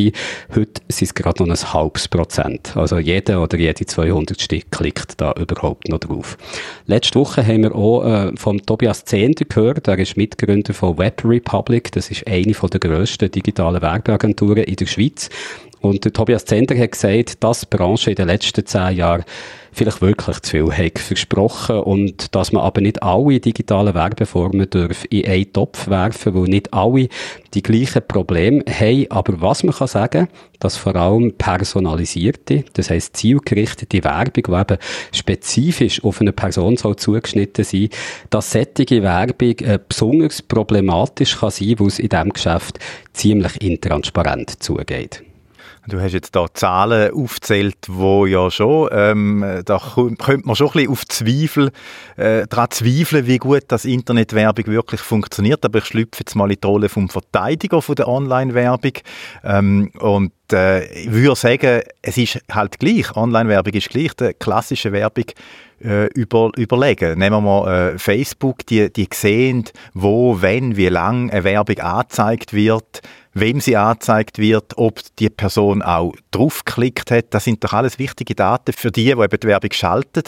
Heute sind es gerade noch ein halbes Prozent. Also jeder oder jede 200 Stück klickt da überhaupt noch drauf. Letzte Woche haben wir auch äh, von Tobias Zehnder gehört, er ist Mitgründer von Web Republic, das ist eine der grössten digitalen Werbeagenturen in der Schweiz. Und der Tobias Zender hat gesagt, dass die Branche in den letzten zehn Jahren vielleicht wirklich zu viel hat versprochen und dass man aber nicht alle digitalen Werbeformen darf in einen Topf werfen, weil nicht alle die gleichen Probleme haben. Aber was man kann sagen, dass vor allem personalisierte, das heisst zielgerichtete Werbung, die eben spezifisch auf eine Person soll zugeschnitten sein, dass solche Werbung äh, besonders problematisch kann sein, weil es in diesem Geschäft ziemlich intransparent zugeht. Du hast jetzt da Zahlen aufzählt, wo ja schon, ähm, da könnte man schon ein bisschen auf Zweifel, äh, daran zweifeln, wie gut das Internetwerbung wirklich funktioniert. Aber ich schlüpfe jetzt mal in die Rolle vom Verteidiger von der Online-Werbung. Ähm, und äh, würde sagen, es ist halt gleich. Online-Werbung ist gleich der klassischen Werbung äh, über, überlegen. Nehmen wir mal äh, Facebook, die, die sehen, wo, wenn, wie lang eine Werbung angezeigt wird wem sie angezeigt wird, ob die Person auch draufgeklickt hat. Das sind doch alles wichtige Daten für die, die eben die Werbung schalten.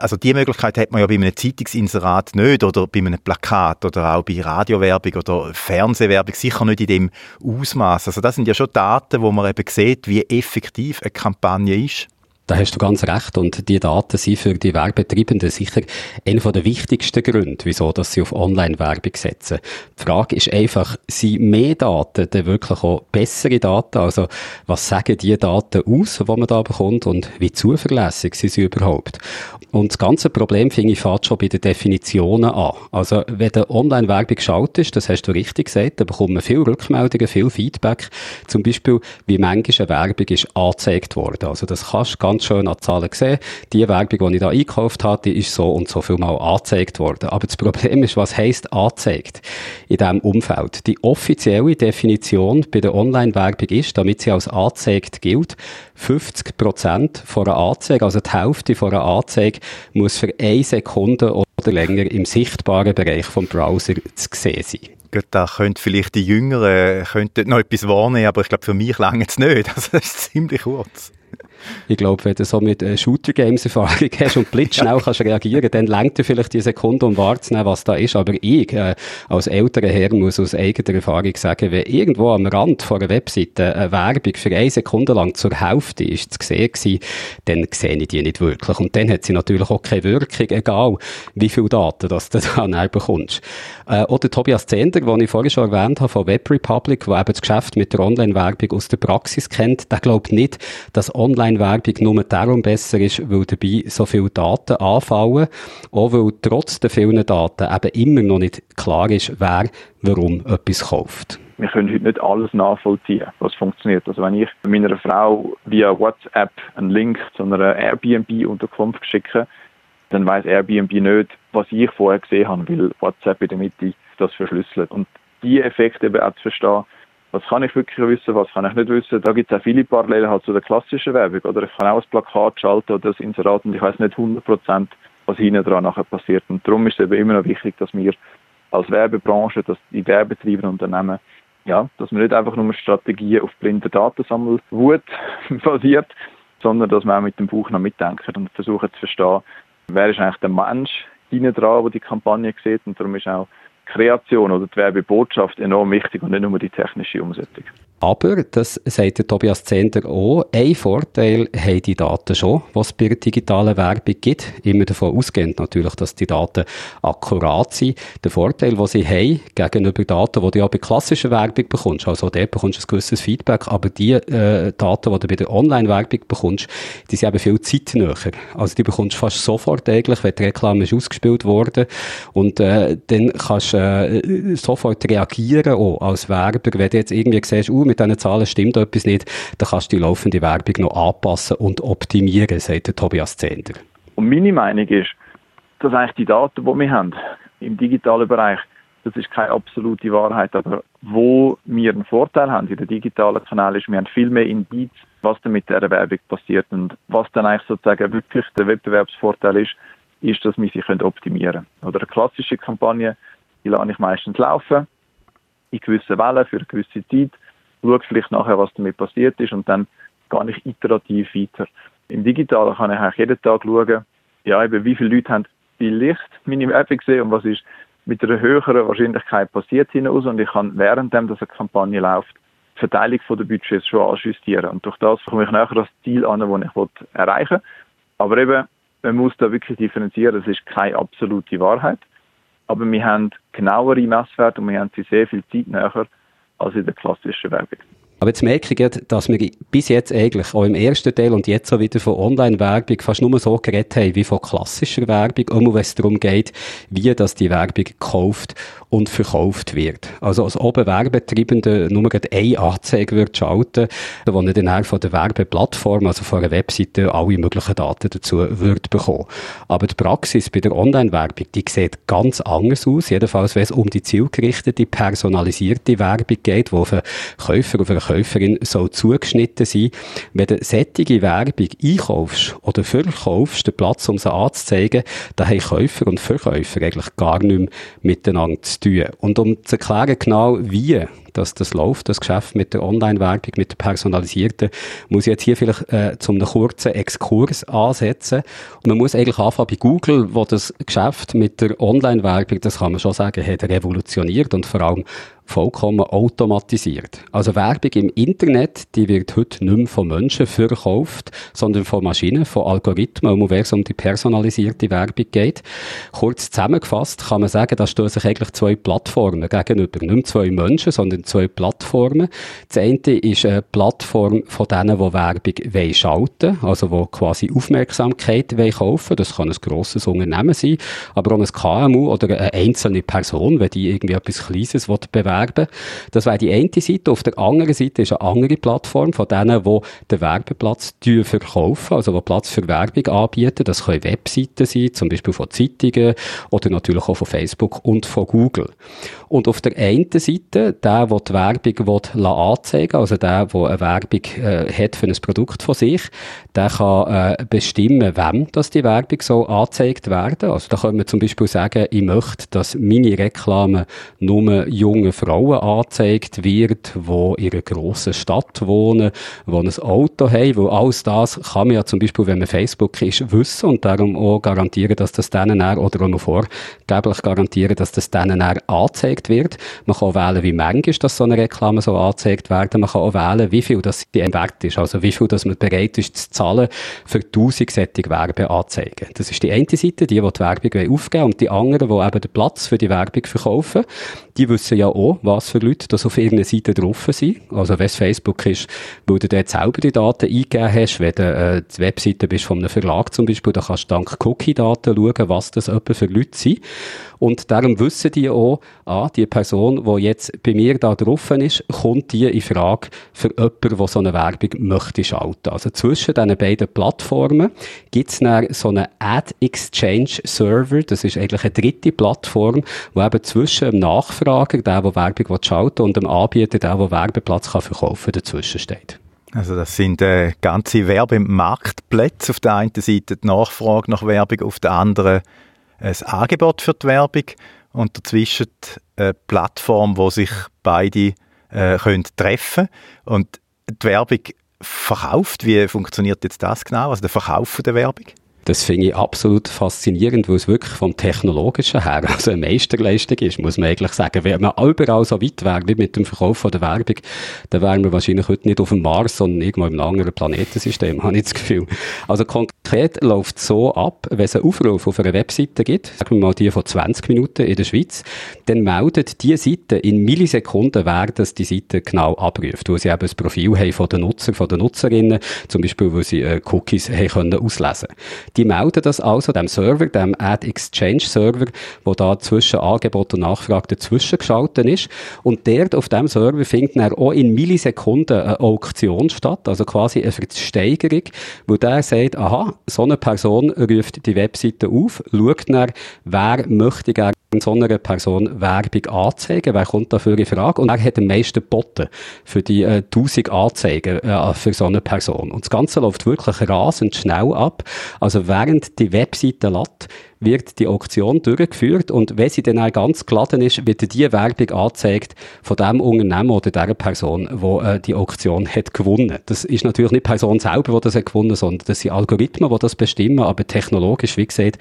Also die Möglichkeit hat man ja bei einem Zeitungsinserat nicht oder bei einem Plakat oder auch bei Radiowerbung oder Fernsehwerbung sicher nicht in dem Ausmaß. Also das sind ja schon Daten, wo man eben sieht, wie effektiv eine Kampagne ist. Da hast du ganz recht. Und die Daten sind für die Werbetreibenden sicher einer der wichtigsten Gründe, wieso sie auf Online-Werbung setzen. Die Frage ist einfach, sind mehr Daten denn wirklich auch bessere Daten? Also, was sagen die Daten aus, die man da bekommt und wie zuverlässig sind sie überhaupt? Und das ganze Problem finde ich fast schon bei den Definitionen an. Also, wenn der Online-Werbung schaltest, das hast du richtig gesagt, dann bekommt man viel Rückmeldungen, viel Feedback. Zum Beispiel, wie manchmal eine Werbung ist angezeigt worden. Also, das kannst ganz ganz schön an Zahlen gesehen, die Werbung, die ich da eingekauft habe, die ist so und so viel mal angezeigt worden. Aber das Problem ist, was heisst angezeigt in diesem Umfeld? Die offizielle Definition bei der Online-Werbung ist, damit sie als angezeigt gilt, 50 Prozent von einer Anzeige, also die Hälfte von einer Anzeige, muss für eine Sekunde oder länger im sichtbaren Bereich vom Browser zu sehen sein. Da könnte vielleicht die Jüngeren könnten noch etwas wahrnehmen, aber ich glaube, für mich lange es nicht. Also, das ist ziemlich kurz. Ich glaube, wenn du so mit äh, Shooter-Games Erfahrung hast und blitzschnell kannst reagieren, dann lenkt dir vielleicht die Sekunde, um wahrzunehmen, was da ist. Aber ich, äh, als älterer Herr, muss aus eigener Erfahrung sagen, wenn irgendwo am Rand von einer Webseite eine Werbung für eine Sekunde lang zur Hälfte ist zu sehen gewesen, dann sehe ich die nicht wirklich. Und dann hat sie natürlich auch keine Wirkung, egal wie viel Daten das du dann bekommst. Äh, oder Tobias Zender, den ich vorhin schon erwähnt habe, von Web Republic, der eben das Geschäft mit der Online-Werbung aus der Praxis kennt, der glaubt nicht, dass Online-Werbung nur darum besser ist, weil dabei so viele Daten anfallen, auch weil trotz der vielen Daten eben immer noch nicht klar ist, wer warum etwas kauft wir können heute nicht alles nachvollziehen, was funktioniert. Also wenn ich meiner Frau via WhatsApp einen Link zu einer Airbnb-Unterkunft schicke, dann weiß Airbnb nicht, was ich vorher gesehen habe, weil WhatsApp in der Mitte das verschlüsselt. Und die Effekte eben auch zu verstehen, was kann ich wirklich wissen, was kann ich nicht wissen. Da gibt es auch viele Parallelen halt zu der klassischen Werbung. Oder ich kann auch ein Plakat schalten oder das Inserat und ich weiß nicht 100 Prozent, was hinten dran nachher passiert. Und darum ist es eben immer noch wichtig, dass wir als Werbebranche, dass die werbetreibenden Unternehmen, ja, dass man nicht einfach nur Strategien auf blinder Datensammelwut basiert, sondern dass man auch mit dem Buch noch mitdenken und versuchen zu verstehen, wer ist eigentlich der Mensch hinten dran, der die Kampagne sieht und darum ist auch Kreation oder die Werbebotschaft enorm wichtig und nicht nur die technische Umsetzung. Aber, das sagt der Tobias Zender auch, ein Vorteil haben die Daten schon, was es bei der digitalen Werbung gibt. Immer davon ausgehend natürlich, dass die Daten akkurat sind. Der Vorteil, den sie haben, gegenüber Daten, die du ja bei klassischer Werbung bekommst, also dort bekommst du ein gewisses Feedback, aber die äh, Daten, die du bei der Online-Werbung bekommst, die sind eben viel zeitnäher. Also die bekommst du fast sofort eigentlich, wenn die Reklame ist ausgespielt worden und äh, dann kannst du äh, sofort reagieren auch als Werber, wenn du jetzt irgendwie siehst, uh, mit diesen Zahlen stimmt etwas nicht, dann kannst du die laufende Werbung noch anpassen und optimieren, sagt der Tobias Zender. Und meine Meinung ist, dass eigentlich die Daten, die wir haben im digitalen Bereich, das ist keine absolute Wahrheit, aber wo wir einen Vorteil haben in den digitalen Kanälen ist, wir haben viel mehr Indiz, was dann mit der Werbung passiert und was dann eigentlich sozusagen wirklich der Wettbewerbsvorteil ist, ist, dass wir sie optimieren können. Oder eine klassische Kampagne, die lasse ich meistens laufen, in gewissen Wellen für eine gewisse Zeit schaue vielleicht nachher, was damit passiert ist und dann gehe ich iterativ weiter. Im Digitalen kann ich eigentlich jeden Tag schauen, ja, eben, wie viele Leute haben vielleicht meine Werbung gesehen und was ist mit einer höheren Wahrscheinlichkeit passiert hinaus und ich kann währenddem, dass eine Kampagne läuft, die Verteilung der Budgets schon anjustieren. Und durch das komme ich nachher das Ziel an, das ich erreichen will. Aber eben, man muss da wirklich differenzieren, es ist keine absolute Wahrheit. Aber wir haben genauere Messwerte und wir haben sie sehr viel Zeit näher als in der klassischen Werbung. Aber jetzt merke ich, dass wir bis jetzt eigentlich auch im ersten Teil und jetzt auch wieder von Online-Werbung fast nur so geredet haben wie von klassischer Werbung, immer wenn es darum geht, wie das die Werbung gekauft und verkauft wird. Also als oben Werbetreibende nur eine Anzeige wird schalten, wo er dann von der Werbeplattform, also von einer Webseite, alle möglichen Daten dazu wird bekommen. Aber die Praxis bei der Online-Werbung, die sieht ganz anders aus, jedenfalls wenn es um die zielgerichtete, personalisierte Werbung geht, wo einen Käufer, auf eine Käuferin soll zugeschnitten sein. Wenn du sättige Werbung einkaufst oder verkaufst, den Platz, um sie anzuzeigen, da haben Käufer und Verkäufer eigentlich gar nicht mehr miteinander zu tun. Und um zu erklären genau, wie dass das läuft, das Geschäft mit der Online-Werbung, mit der personalisierten, muss ich jetzt hier vielleicht äh, zum einem kurzen Exkurs ansetzen. Und man muss eigentlich anfangen bei Google, wo das Geschäft mit der Online-Werbung, das kann man schon sagen, hat revolutioniert und vor allem vollkommen automatisiert. Also Werbung im Internet, die wird heute nicht mehr von Menschen verkauft, sondern von Maschinen, von Algorithmen, um es um die personalisierte Werbung geht. Kurz zusammengefasst kann man sagen, da stehen sich eigentlich zwei Plattformen gegenüber. Nicht mehr zwei Menschen, sondern sind zwei Plattformen. Das eine ist eine Plattform von denen, die Werbung schalten wollen, also die quasi Aufmerksamkeit kaufen Das kann ein grosses Unternehmen sein, aber auch ein KMU oder eine einzelne Person, wenn die irgendwie etwas Kleines bewerben Das wäre die eine Seite. Auf der anderen Seite ist eine andere Plattform von denen, die den Werbeplatz verkaufen, also die Platz für Werbung anbieten. Das können Webseiten sein, zum Beispiel von Zeitungen oder natürlich auch von Facebook und von Google. Und auf der einen Seite, der, der die Werbung will, anzeigen also der, der eine Werbung äh, hat für ein Produkt von sich, der kann äh, bestimmen, wem das die Werbung so angezeigt werden. Also da können wir zum Beispiel sagen, ich möchte, dass meine Reklame nur jungen Frauen angezeigt wird, die in einer grossen Stadt wohnen, die ein Auto haben, weil alles das kann man ja zum Beispiel, wenn man Facebook ist, wissen und darum auch garantieren, dass das denen oder auch noch vorgeblich garantieren, dass das denen angezeigt wird. Man kann auch wählen, wie manchmal dass so eine Reklame so angezeigt werden. Man kann auch wählen, wie viel das die wert ist, also wie viel dass man bereit ist zu zahlen für 1000 solche Werbeanzeigen. Das ist die eine Seite, die, die die Werbung aufgeben und die anderen, die eben den Platz für die Werbung verkaufen, die wissen ja auch, was für Leute das auf irgendeiner Seite drauf sind. Also wenn es Facebook ist, wo du dort selber die Daten eingegeben hast, wenn du äh, die Webseite bist von einem Verlag zum Beispiel, dann kannst du dank Cookie-Daten schauen, was das für Leute sind. Und darum wissen die auch, ah, die Person, die jetzt bei mir da drauf ist, kommt die in Frage für jemanden, der so eine Werbung möchte schalten. Also zwischen diesen beiden Plattformen gibt es so einen Ad Exchange Server. Das ist eigentlich eine dritte Plattform, wo eben zwischen dem Nachfrager, der, der Werbung schalten und dem Anbieter, der, der Werbeplatz kann verkaufen dazwischen steht. Also das sind äh, ganze Werbemarktplätze. Auf der einen Seite die Nachfrage nach Werbung, auf der anderen ein Angebot für die Werbung und dazwischen eine Plattform, wo sich beide äh, können treffen und die Werbung verkauft. Wie funktioniert jetzt das genau? Also der Verkauf der Werbung? Das finde ich absolut faszinierend, weil es wirklich vom Technologischen her also eine Meisterleistung ist, muss man eigentlich sagen. Wenn man überall so weit wäre wie mit dem Verkauf von der Werbung, dann wären wir wahrscheinlich heute nicht auf dem Mars, sondern irgendwo im anderen Planetensystem, habe ich das Gefühl. Also konkret läuft es so ab, wenn es einen Aufruf auf einer Webseite gibt, sagen wir mal die von 20 Minuten in der Schweiz, dann meldet die Seite in Millisekunden, wer das die Seite genau abruft, wo sie eben das Profil haben von den Nutzer, von den Nutzerinnen, zum Beispiel, wo sie äh, Cookies haben können auslesen die melden das also dem Server, dem Ad Exchange Server, wo da zwischen Angebot und Nachfrage dazwischen geschaltet ist. Und dort auf dem Server findet dann auch in Millisekunden eine Auktion statt, also quasi eine Versteigerung, wo der sagt, aha, so eine Person ruft die Webseite auf, schaut dann, wer möchte gerne so einer Person Werbung anzeigen, wer kommt dafür in Frage und wer hat am meisten geboten für die äh, 1000 Anzeigen äh, für so eine Person. Und das Ganze läuft wirklich rasend schnell ab. Also während die Webseite lädt, wird die Auktion durchgeführt und wenn sie dann auch ganz geladen ist, wird die Werbung angezeigt von dem Unternehmen oder der Person, die äh, die Auktion hat gewonnen. Das ist natürlich nicht die Person selber, die das hat gewonnen, sondern das sind Algorithmen, die das bestimmen, aber technologisch, wie gesagt,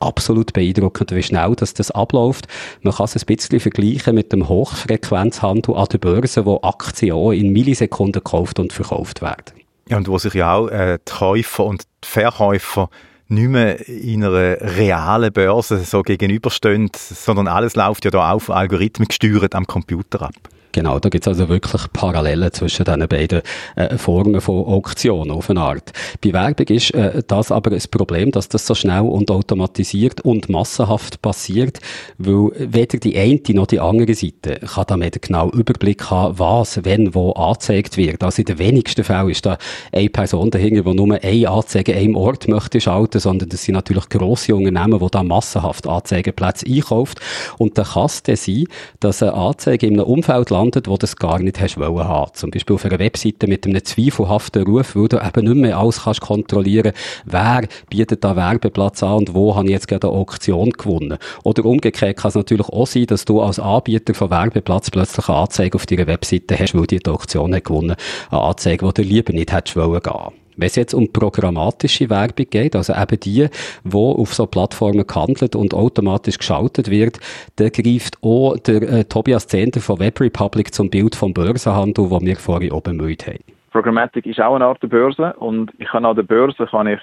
absolut beeindruckend, wie schnell das, das abläuft. Man kann es ein bisschen vergleichen mit dem Hochfrequenzhandel an der Börse, wo Aktien auch in Millisekunden gekauft und verkauft werden. Ja, und wo sich ja auch äh, die Käufer und die Verkäufer nicht mehr in einer realen Börse so gegenüberstehen, sondern alles läuft ja da auf Algorithmen gesteuert am Computer ab. Genau, da gibt es also wirklich Parallelen zwischen diesen beiden äh, Formen von Auktionen auf eine Art. Bei Werbung ist äh, das aber das Problem, dass das so schnell und automatisiert und massenhaft passiert, weil weder die eine noch die andere Seite kann damit genau Überblick haben, was, wenn, wo angezeigt wird. Also in den wenigsten Fällen ist da eine Person dahinter, die nur eine Anzeige einem Ort möchte schalten, sondern das sind natürlich grosse Unternehmen, die da massenhaft Anzeigeplätze einkauft. Und da kann es sein, dass eine Anzeige in einem Umfeld gelandet, wo du es gar nicht hast wollen haben. Zum Beispiel auf einer Webseite mit einem zweifelhaften Ruf, wo du eben nicht mehr alles kannst kontrollieren, wer bietet da Werbeplatz an und wo habe ich jetzt gerade eine Auktion gewonnen. Oder umgekehrt kann es natürlich auch sein, dass du als Anbieter von Werbeplatz plötzlich eine Anzeige auf deiner Webseite hast, weil die, die Auktion hat gewonnen, eine Anzeige, die du lieber nicht hättest wollen gehen. Wenn es jetzt um programmatische Werbung geht, also eben die, wo auf so Plattformen gehandelt und automatisch geschaltet wird, da greift auch der äh, Tobias Zehnder von Web Republic zum Bild vom Börsenhandel, wo wir vorhin oben bemüht haben. Programmatic ist auch eine Art Börse und ich kann an der Börse kann ich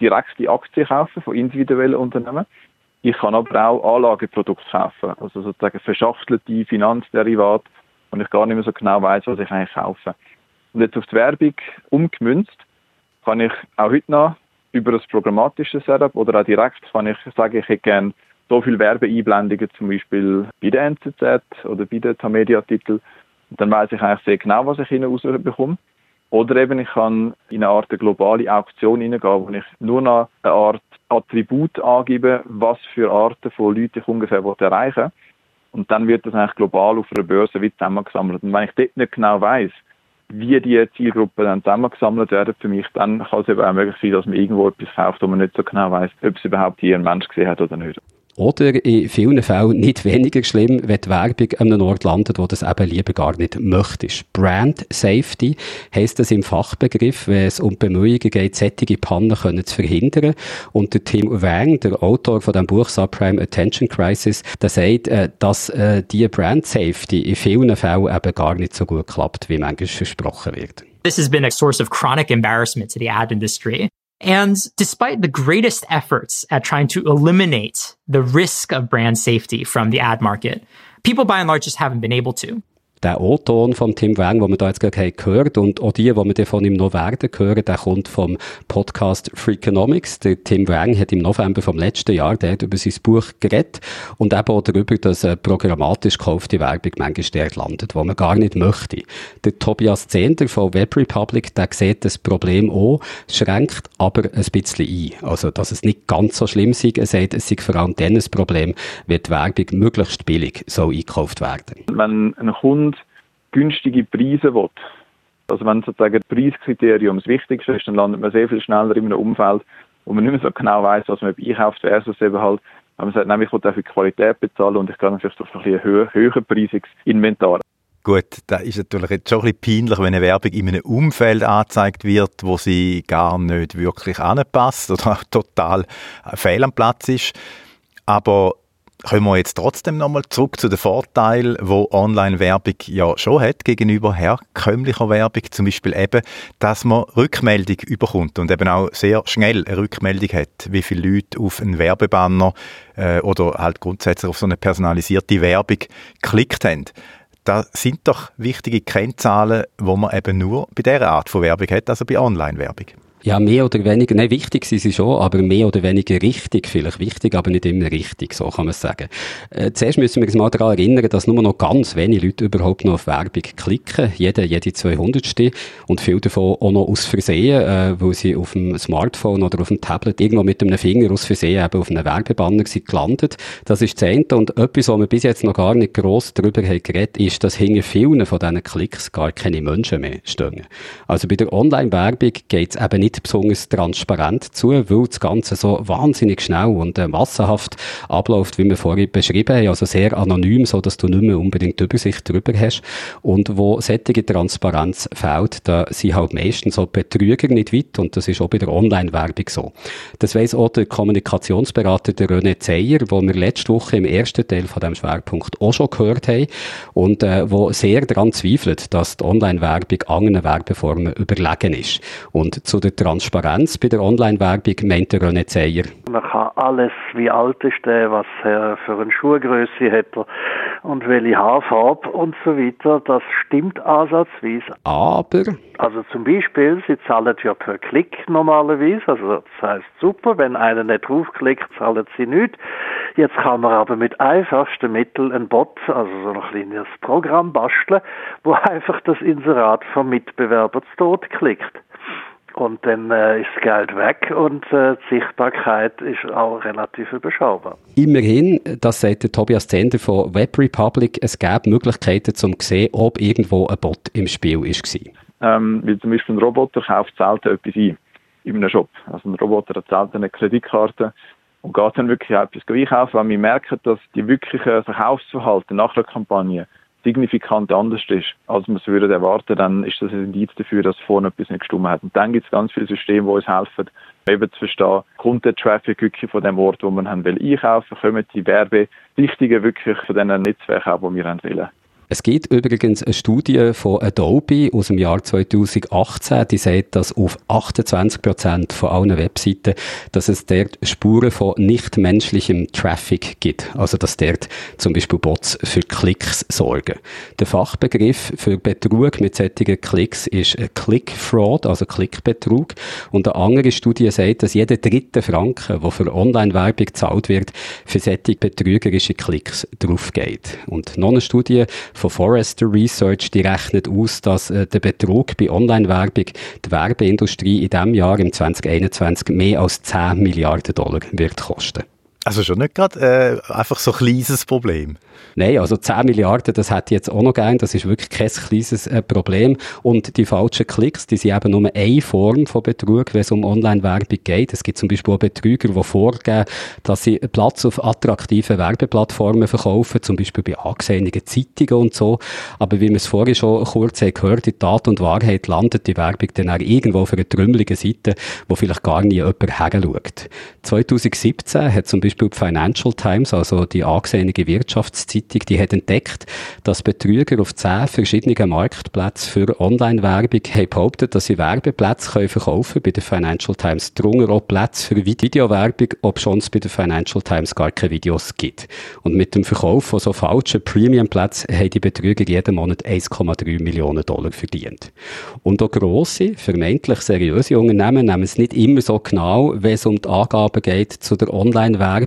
direkt die Aktien kaufen von individuellen Unternehmen. Ich kann aber auch Anlageprodukte kaufen, also sozusagen verschachtelte Finanzderivate und ich gar nicht mehr so genau weiß, was ich eigentlich kaufe. Und jetzt auf die Werbung umgemünzt, kann ich auch heute noch über das programmatische Setup oder auch direkt kann ich sagen, ich hätte gerne so viele Werbeeinblendungen, zum Beispiel bei der NZZ oder bei den Tamedia-Titeln. Dann weiß ich eigentlich sehr genau, was ich hinten rausbekomme. Oder eben ich kann in eine Art globale Auktion hineingehen, wo ich nur noch eine Art Attribut angebe, was für Arten von Leuten ich ungefähr erreichen will. Und dann wird das eigentlich global auf einer Börse wie zusammengesammelt. Und wenn ich dort nicht genau weiß, wie die Zielgruppen dann zusammengesammelt werden für mich, dann kann es eben auch möglich sein, dass man irgendwo etwas kauft, wo man nicht so genau weiß, ob es überhaupt hier ein Mensch gesehen hat oder nicht. Oder in vielen Fällen nicht weniger schlimm, wenn die Werbung an einem Ort landet, wo das eben lieber gar nicht möchtest. Brand Safety heisst das im Fachbegriff, wenn es um Bemühungen geht, sättige Pannen können zu verhindern. Und der Tim Wang, der Autor von dem Buch Subprime Attention Crisis, der sagt, äh, dass äh, die Brand Safety in vielen Fällen eben gar nicht so gut klappt, wie manchmal versprochen wird. This has been a source of chronic embarrassment to the ad industry. And despite the greatest efforts at trying to eliminate the risk of brand safety from the ad market, people by and large just haven't been able to. Der O-Ton von Tim Wang, den wir da jetzt gerade gehört und auch die, die wir von ihm noch werden hören, der kommt vom Podcast Freakonomics. Der Tim Wang hat im November vom letzten Jahr der über sein Buch geredet und eben auch darüber, dass eine programmatisch gekaufte Werbung manchmal dort landet, wo man gar nicht möchte. Der Tobias Zehnder von Web Republic, der sieht das Problem auch, schränkt aber ein bisschen ein. Also, dass es nicht ganz so schlimm sei. Er sagt, es sei vor allem dann ein Problem, wenn die Werbung möglichst billig so eingekauft werden. Wenn ein Kunde günstige Preise will, also wenn sozusagen das Preiskriterium das Wichtigste ist, dann landet man sehr viel schneller in einem Umfeld, wo man nicht mehr so genau weiß, was man einkauft, versus eben halt, wenn man sagt, nein, ich will dafür Qualität bezahlen und ich dann vielleicht auf ein bisschen höher, höher preisiges Inventar. Gut, da ist natürlich jetzt schon ein bisschen peinlich, wenn eine Werbung in einem Umfeld angezeigt wird, wo sie gar nicht wirklich anpasst oder total fehl am Platz ist. Aber Kommen wir jetzt trotzdem nochmal zurück zu den Vorteilen, wo Online-Werbung ja schon hat gegenüber herkömmlicher Werbung. Zum Beispiel eben, dass man Rückmeldung überkommt und eben auch sehr schnell eine Rückmeldung hat, wie viele Leute auf einen Werbebanner äh, oder halt grundsätzlich auf so eine personalisierte Werbung geklickt haben. Das sind doch wichtige Kennzahlen, wo man eben nur bei dieser Art von Werbung hat, also bei Online-Werbung. Ja, mehr oder weniger, nein, wichtig sind sie schon, aber mehr oder weniger richtig, vielleicht wichtig, aber nicht immer richtig, so kann man sagen. Äh, zuerst müssen wir uns mal daran erinnern, dass nur noch ganz wenige Leute überhaupt noch auf Werbung klicken, jede, jede 200. und viele davon auch noch aus Versehen, äh, weil sie auf dem Smartphone oder auf dem Tablet irgendwo mit einem Finger aus Versehen eben auf einem Werbebanner sind gelandet. Das ist das. Und etwas, was wir bis jetzt noch gar nicht gross darüber haben geredet, ist, dass hinter vielen von diesen Klicks gar keine Menschen mehr stehen. Also bei der Online-Werbung geht es eben nicht nicht besonders transparent zu, weil das Ganze so wahnsinnig schnell und äh, massenhaft abläuft, wie wir vorhin beschrieben haben, also sehr anonym, so dass du nicht mehr unbedingt Übersicht darüber hast. Und wo sättige Transparenz fehlt, da sind halt meistens so Betrüger nicht weit und das ist auch bei der Online-Werbung so. Das weiss auch der Kommunikationsberater der René Zeyer, wo wir letzte Woche im ersten Teil von dem Schwerpunkt auch schon gehört haben und äh, wo sehr daran zweifelt, dass die Online-Werbung anderen Werbeformen überlegen ist. Und zu der Transparenz bei der Online-Werbung, meint der René Zeyer. Man kann alles, wie alt ist der, was er für eine Schuhgröße hat und welche Haarfarbe und so weiter, das stimmt ansatzweise. Aber? Also zum Beispiel, sie zahlen ja per Klick normalerweise, also das heißt super, wenn einer nicht draufklickt, zahlen sie nichts. Jetzt kann man aber mit einfachsten Mitteln ein Bot, also so ein kleines Programm basteln, wo einfach das Inserat vom Mitbewerber zu Tod klickt. Und dann äh, ist das Geld weg und äh, die Sichtbarkeit ist auch relativ überschaubar. Immerhin, das sagt der Tobias Zender von Web Republic, es gäbe Möglichkeiten zum sehen, ob irgendwo ein Bot im Spiel war. Ähm, weil zum Beispiel ein Roboter kauft selten etwas ein in einem Shop. Also ein Roboter hat selten eine Kreditkarte und geht dann wirklich etwas einkaufen, weil wir merken, dass die wirkliche Verkaufsverhalten nach der Kampagne signifikant anders ist, als man es würde erwarten, dann ist das ein Indiz dafür, dass vorne etwas nicht gestimmt hat. Und dann gibt es ganz viele Systeme, die uns helfen, eben zu verstehen, kommt der Traffic wirklich von dem Ort, wo man haben will einkaufen, kommen die Werbedichtungen wirklich von diesen Netzwerken die wir haben wollen. Es gibt übrigens eine Studie von Adobe aus dem Jahr 2018, die sagt, dass auf 28 Prozent von allen Webseiten, dass es dort Spuren von nichtmenschlichem Traffic gibt. Also, dass dort zum Beispiel Bots für Klicks sorgen. Der Fachbegriff für Betrug mit solchen Klicks ist Click Fraud, also Klickbetrug. Und eine andere Studie sagt, dass jeder dritte Franken, der für Online-Werbung gezahlt wird, für solche betrügerische Klicks draufgeht. Und noch eine Studie von Forrester Research, die rechnet aus, dass äh, der Betrug bei Online-Werbung die Werbeindustrie in diesem Jahr, im 2021, mehr als 10 Milliarden Dollar wird kosten. Also schon nicht gerade äh, einfach so ein kleines Problem. Nein, also 10 Milliarden, das ich jetzt auch noch gern. Das ist wirklich kein kleines äh, Problem. Und die falschen Klicks, die sind eben nur eine Form von Betrug, wenn es um Online-Werbung geht. Es gibt zum Beispiel auch Betrüger, die vorgeben, dass sie Platz auf attraktiven Werbeplattformen verkaufen, zum Beispiel bei angesehenen Zeitungen und so. Aber wie wir es vorhin schon kurz haben gehört, in Tat und Wahrheit landet die Werbung dann auch irgendwo auf einer trümmeligen Seite, wo vielleicht gar nie jemand herschaut. 2017 hat zum Beispiel die Financial Times, also die angesehene Wirtschaftszeitung, Zeitung, die hat entdeckt, dass Betrüger auf zehn verschiedenen Marktplätzen für Online-Werbung behauptet, dass sie Werbeplätze können bei der Financial Times. Darunter auch Plätze für Videowerbung, ob schon es bei der Financial Times gar keine Videos gibt. Und mit dem Verkauf von so falschen Premium-Plätzen haben die Betrüger jeden Monat 1,3 Millionen Dollar verdient. Und auch grosse, vermeintlich seriöse Unternehmen nehmen es nicht immer so genau, wenn es um die Angaben geht zu der Online-Werbung.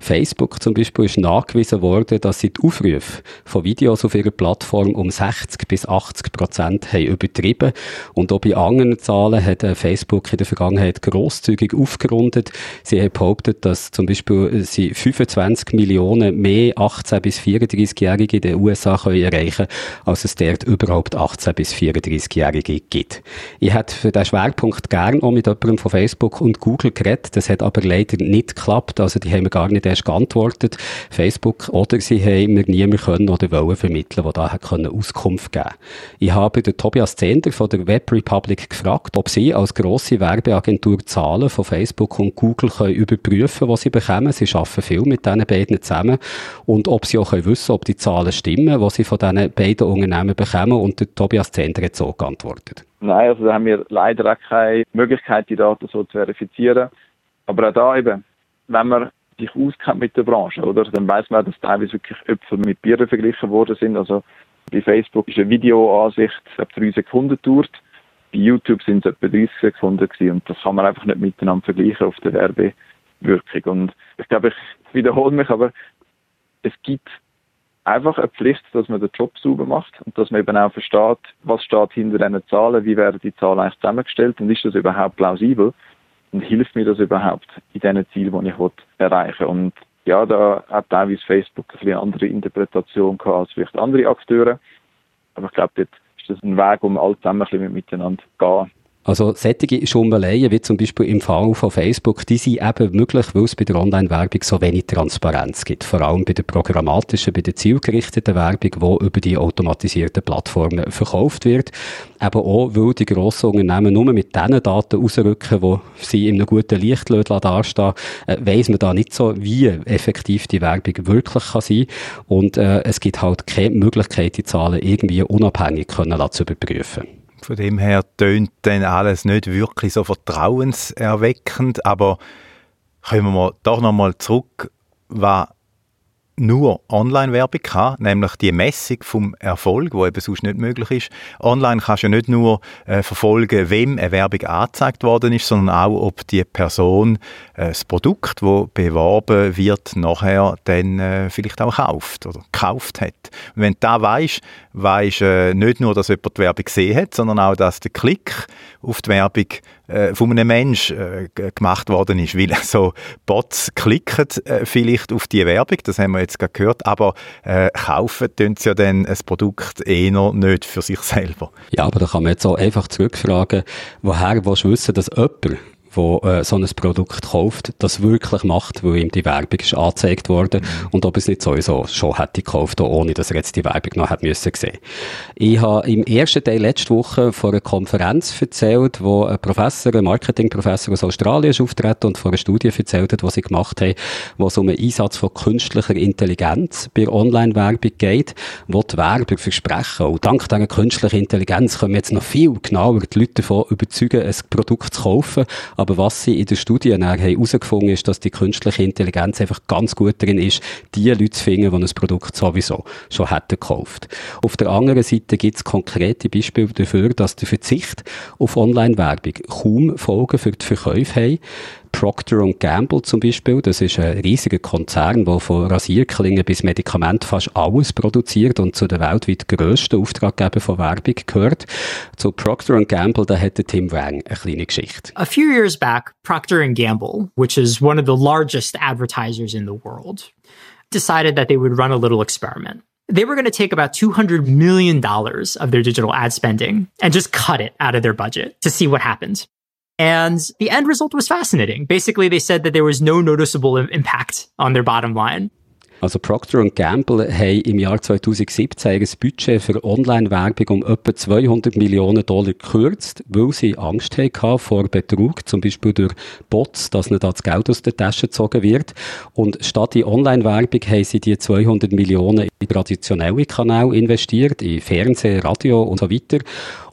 Facebook zum Beispiel ist nachgewiesen worden, dass sie die Aufrufe von Videos auf ihrer Plattform um 60 bis 80 Prozent haben übertrieben. Und auch bei anderen Zahlen hat äh, Facebook in der Vergangenheit grosszügig aufgerundet. Sie haben behauptet, dass zum Beispiel äh, sie 25 Millionen mehr 18 bis 34-Jährige in den USA können erreichen als es dort überhaupt 18 bis 34-Jährige gibt. Ich hätte für diesen Schwerpunkt gern auch mit jemandem von Facebook und Google geredet. Das hat aber leider nicht geklappt. Also die haben mir gar nicht erst geantwortet. Facebook oder sie haben mir niemand können oder wollen vermitteln, der da hat können Auskunft geben Ich habe den Tobias Zender von der Web Republic gefragt, ob sie als grosse Werbeagentur Zahlen von Facebook und Google können überprüfen was sie bekommen. Sie arbeiten viel mit diesen beiden zusammen. Und ob sie auch können wissen ob die Zahlen stimmen, was sie von diesen beiden Unternehmen bekommen. Und der Tobias Zender hat so geantwortet. Nein, also da haben wir leider auch keine Möglichkeit, die Daten so zu verifizieren. Aber auch da eben, wenn man sich auskennt mit der Branche, oder? Dann weiß man, dass teilweise wirklich Äpfel mit Bieren verglichen worden sind. Also bei Facebook ist eine Videoansicht ab drei Sekunden dauert. Bei YouTube sind es etwa 30 Sekunden gewesen. und das kann man einfach nicht miteinander vergleichen auf der Werbewirkung. Und ich glaube, ich wiederhole mich, aber es gibt einfach eine Pflicht, dass man den Job sauber macht und dass man eben auch versteht, was steht hinter diesen Zahlen, wie werden die Zahlen eigentlich zusammengestellt und ist das überhaupt plausibel und hilft mir das überhaupt in diesen Zielen, die ich erreichen will. Und ja, da hat teilweise Facebook ein bisschen andere Interpretation gehabt als vielleicht andere Akteure. Aber ich glaube, dort ist das ein Weg, um alle zusammen ein bisschen miteinander zu gehen. Also sättige Schummeleien, wie zum Beispiel im Fall von Facebook, die sind eben möglich, weil es bei der Online-Werbung so wenig Transparenz gibt. Vor allem bei der programmatischen, bei der zielgerichteten Werbung, die über die automatisierten Plattformen verkauft wird. Eben auch, weil die grossen Unternehmen nur mit diesen Daten rausrücken, die sie in einem guten Licht dastehen, äh, weiss man da nicht so, wie effektiv die Werbung wirklich kann sein Und äh, es gibt halt keine Möglichkeit, die Zahlen irgendwie unabhängig können zu überprüfen. Von dem her tönt dann alles nicht wirklich so vertrauenserweckend, aber kommen wir doch nochmal zurück, was nur Online-Werbung kann, nämlich die Messung vom Erfolg, wo eben sonst nicht möglich ist. Online kannst du ja nicht nur äh, verfolgen, wem eine Werbung angezeigt worden ist, sondern auch, ob die Person äh, das Produkt, wo beworben wird, nachher dann äh, vielleicht auch kauft oder gekauft hat. Und wenn du da weißt, weißt äh, nicht nur, dass jemand die Werbung gesehen hat, sondern auch, dass der Klick auf die Werbung äh, von einem Menschen äh, gemacht worden ist, weil so Bots klicken äh, vielleicht auf die Werbung, das haben wir jetzt gerade gehört, aber äh, kaufen tun sie ja dann ein Produkt eher nicht für sich selber. Ja, aber da kann man jetzt auch einfach zurückfragen, woher willst du wissen, dass jemand der äh, so ein Produkt kauft, das wirklich macht, weil ihm die Werbung ist angezeigt worden und ob es nicht sowieso schon hätte gekauft, ohne dass er jetzt die Werbung noch hätte müssen sehen. Ich habe im ersten Teil letzte Woche vor einer Konferenz erzählt, wo ein Professor, ein Marketingprofessor aus Australien ist und von einer Studie erzählt hat, die sie gemacht haben, wo es um den Einsatz von künstlicher Intelligenz bei Online-Werbung geht, wo die Werber versprechen. Und dank dieser künstlichen Intelligenz können wir jetzt noch viel genauer die Leute davon überzeugen, ein Produkt zu kaufen. Aber was sie in der Studie herausgefunden haben, ist, dass die künstliche Intelligenz einfach ganz gut darin ist, die Leute zu finden, die ein Produkt sowieso schon hätten gekauft. Auf der anderen Seite gibt es konkrete Beispiele dafür, dass der Verzicht auf Online-Werbung kaum Folgen für die Verkäufe haben. Procter Gamble zum Beispiel, das ist ein riesiger Konzern, der von Rasierklingen bis Medikament fast alles produziert und zu den weltweit grössten Auftraggebern von Werbung gehört. Zu Procter Gamble, da hat Tim Wang eine kleine Geschichte. A few years back, Procter Gamble, which is one of the largest advertisers in the world, decided that they would run a little experiment. They were going to take about $200 million of their digital ad spending and just cut it out of their budget to see what happened. And the end result was fascinating. Basically, they said that there was no noticeable impact on their bottom line. Also Procter Gamble haben im Jahr 2017 ein Budget für Online-Werbung um etwa 200 Millionen Dollar gekürzt, weil sie Angst hatten vor Betrug, zum Beispiel durch Bots, dass nicht das Geld aus der Tasche gezogen wird. Und statt in Online-Werbung haben sie die 200 Millionen in traditionelle Kanäle investiert, in Fernsehen, Radio und so weiter.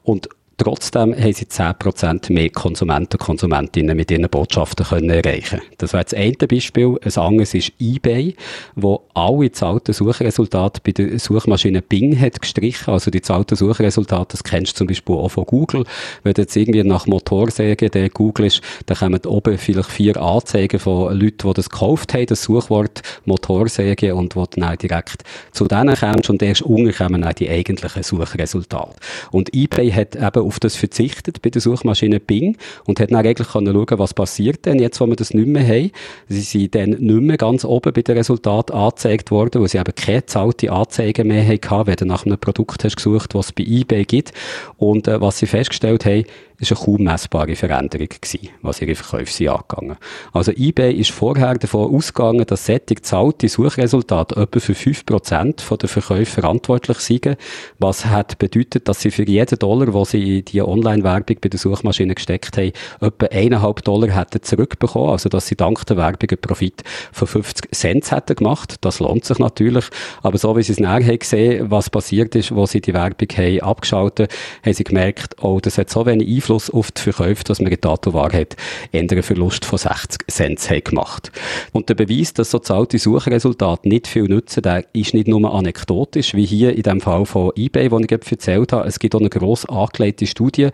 Und Trotzdem haben sie 10% mehr Konsumenten und Konsumentinnen mit ihren Botschaften können erreichen Das wäre das eine Beispiel. Ein anderes ist eBay, wo alle zahlten Suchresultate bei der Suchmaschine Bing hat gestrichen. Also die zahlten Suchresultate, das kennst du zum Beispiel auch von Google. Wenn du jetzt irgendwie nach Motorsäge der Google ist, dann kommen oben vielleicht vier Anzeigen von Leuten, die das gekauft haben, das Suchwort Motorsäge und wo du dann direkt zu denen kommst und erst unten kommen dann die eigentlichen Suchresultate. Und eBay hat eben auf das verzichtet bei der Suchmaschine Bing und hat dann eigentlich können schauen, was passiert denn jetzt, wo wir das nicht mehr haben. Sie sind dann nicht mehr ganz oben bei den Resultaten angezeigt worden, weil sie eben keine zahlte Anzeige mehr hatten, wenn du nach einem Produkt hast gesucht, was es bei eBay gibt. Und äh, was sie festgestellt haben, ist eine kaum messbare Veränderung gewesen, was ihre Verkäufe sind angegangen. Also eBay ist vorher davon ausgegangen, dass sättig zahlte Suchresultate etwa für 5% der Verkäufe verantwortlich sind, was hat bedeutet, dass sie für jeden Dollar, wo sie in die Online-Werbung bei der Suchmaschine gesteckt haben, etwa 1,5 Dollar hätten zurückbekommen, also dass sie dank der Werbung einen Profit von 50 Cent hätten gemacht. Das lohnt sich natürlich, aber so wie sie es nachher gesehen, was passiert ist, wo sie die Werbung haben abgeschaltet, haben sie gemerkt, oh, das hat so wenig Einfluss Einfluss auf die Verkäufe, dass man in Dato Wahrheit einen Verlust von 60 Cent hat gemacht. Und der Beweis, dass so zahlte Suchresultate nicht viel nützen, der ist nicht nur anekdotisch, wie hier in dem Fall von eBay, den ich erzählt habe. Es gibt auch eine gross angelegte Studie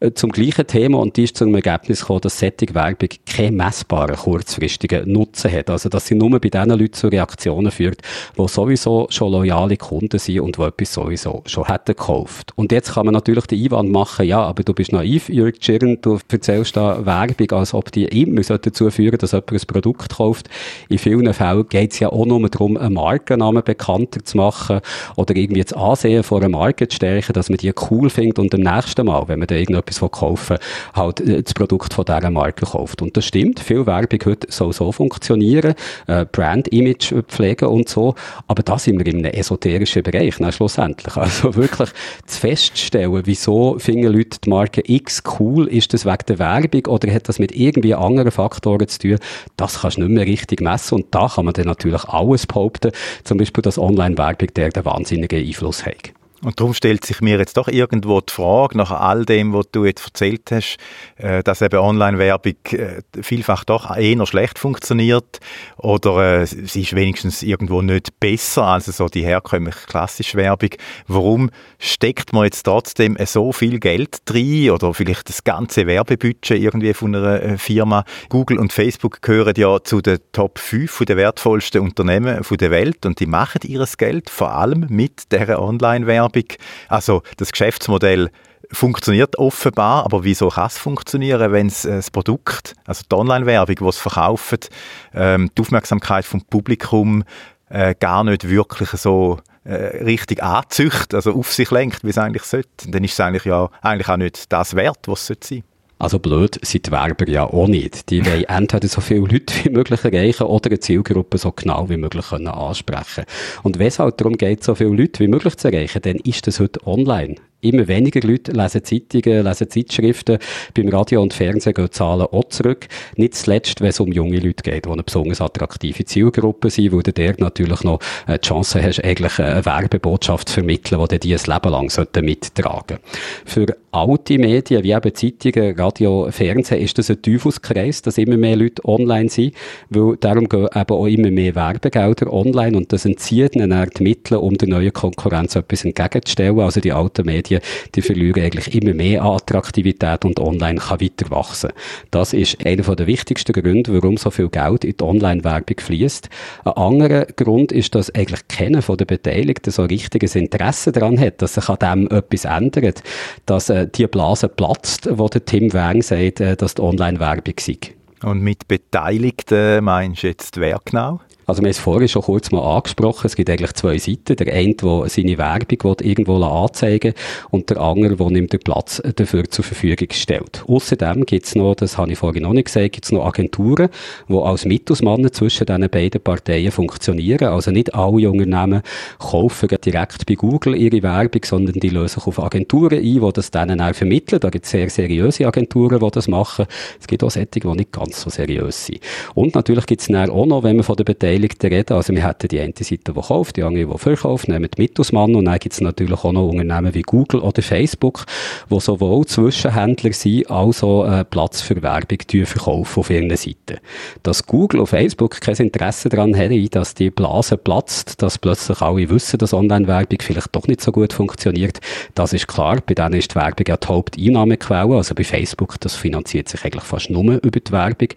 äh, zum gleichen Thema und die ist zu einem Ergebnis gekommen, dass sättige Werbung keinen messbaren kurzfristigen Nutzen hat. Also, dass sie nur bei den Leuten zu Reaktionen führt, die sowieso schon loyale Kunden sind und die etwas sowieso schon hätten gekauft. Und jetzt kann man natürlich den Einwand machen, ja, aber du bist naiv, Jörg Schirn, du erzählst da Werbung, als ob die immer dazu führen dass jemand ein Produkt kauft. In vielen Fällen geht es ja auch nur darum, einen Markennamen bekannter zu machen oder irgendwie das Ansehen von einer Marke zu stärken, dass man die cool findet und am nächsten Mal, wenn man da irgendetwas kaufen halt äh, das Produkt von dieser Marke kauft. Und das stimmt, viel Werbung heute soll so funktionieren, äh, Brand-Image pflegen und so, aber da sind wir in einem esoterischen Bereich, na, schlussendlich. Also wirklich zu feststellen, wieso finden Leute die Marke X cool? Ist das wegen der Werbung oder hat das mit irgendwie anderen Faktoren zu tun? Das kannst du nicht mehr richtig messen und da kann man dann natürlich alles behaupten, zum Beispiel, dass Online-Werbung der den wahnsinnigen Einfluss hat. Und darum stellt sich mir jetzt doch irgendwo die Frage, nach all dem, was du jetzt erzählt hast, äh, dass eben Online-Werbung äh, vielfach doch eher schlecht funktioniert oder äh, sie ist wenigstens irgendwo nicht besser als so die herkömmliche klassische Werbung. Warum steckt man jetzt trotzdem so viel Geld drin oder vielleicht das ganze Werbebudget irgendwie von einer Firma? Google und Facebook gehören ja zu den Top 5 der wertvollsten Unternehmen der Welt und die machen ihres Geld vor allem mit der Online-Werbung Werbung. Also das Geschäftsmodell funktioniert offenbar, aber wieso kann es funktionieren, wenn es äh, das Produkt, also die Online-Werbung, die es verkauft, ähm, die Aufmerksamkeit vom Publikum äh, gar nicht wirklich so äh, richtig anzücht, also auf sich lenkt, wie es eigentlich sollte. Dann ist es eigentlich ja eigentlich auch nicht das wert, was es sein sollte. Also blöd sind die Werber ja auch nicht. Die wollen entweder so viele Leute wie möglich erreichen oder eine Zielgruppe so genau wie möglich können ansprechen. Und wenn es halt darum geht, so viele Leute wie möglich zu erreichen, dann ist das heute online. Immer weniger Leute lesen Zeitungen, lesen Zeitschriften. Beim Radio und Fernsehen gehen die Zahlen auch zurück. Nicht zuletzt, wenn es um junge Leute geht, die eine besonders attraktive Zielgruppe sind, wo du der natürlich noch äh, die Chance hast, eigentlich eine Werbebotschaft zu vermitteln, die die ein Leben lang mittragen Für alte Medien, wie eben Zeitungen, Radio, Fernsehen, ist das ein Teufelskreis, dass immer mehr Leute online sind, weil darum gehen eben auch immer mehr Werbegelder online und das entzieht ihnen die Mittel, um der neuen Konkurrenz etwas entgegenzustellen. Also die alten Medien die verlieren eigentlich immer mehr Attraktivität und online kann weiter wachsen. Das ist einer der wichtigsten Gründe, warum so viel Geld in die Online-Werbung fließt. Ein anderer Grund ist, dass eigentlich keiner von den Beteiligten so ein richtiges Interesse daran hat, dass sich an dem etwas ändert, dass äh, die Blase platzt, wo der Tim Wang sagt, äh, dass die Online-Werbung sei. Und mit Beteiligten meinst du jetzt wer genau? Also wir haben es vorhin schon kurz mal angesprochen, es gibt eigentlich zwei Seiten. Der eine, der seine Werbung irgendwo anzeigen und der andere, der ihm den Platz dafür zur Verfügung stellt. Außerdem gibt es noch, das habe ich vorhin noch nicht gesagt, gibt es noch Agenturen, die als Mittelsmann zwischen diesen beiden Parteien funktionieren. Also nicht alle Unternehmen kaufen direkt bei Google ihre Werbung, sondern die lösen sich auf Agenturen ein, die das denen auch vermitteln. Da gibt es sehr seriöse Agenturen, die das machen. Es gibt auch solche, die nicht ganz so seriös sind. Und natürlich gibt es auch noch, wenn man von der Beteiligten Beteiligten reden. Also wir hätten die eine Seite, die kauft, die andere, die verkauft, nehmen die Mittelsmann und dann gibt es natürlich auch noch Unternehmen wie Google oder Facebook, wo sowohl Zwischenhändler sind, als auch äh, Platz für Werbung verkaufen auf ihren Seiten. Dass Google und Facebook kein Interesse daran haben, dass die Blase platzt, dass plötzlich alle wissen, dass Online-Werbung vielleicht doch nicht so gut funktioniert, das ist klar. Bei denen ist die Werbung ja die Haupteinnahmequelle, also bei Facebook, das finanziert sich eigentlich fast nur über die Werbung.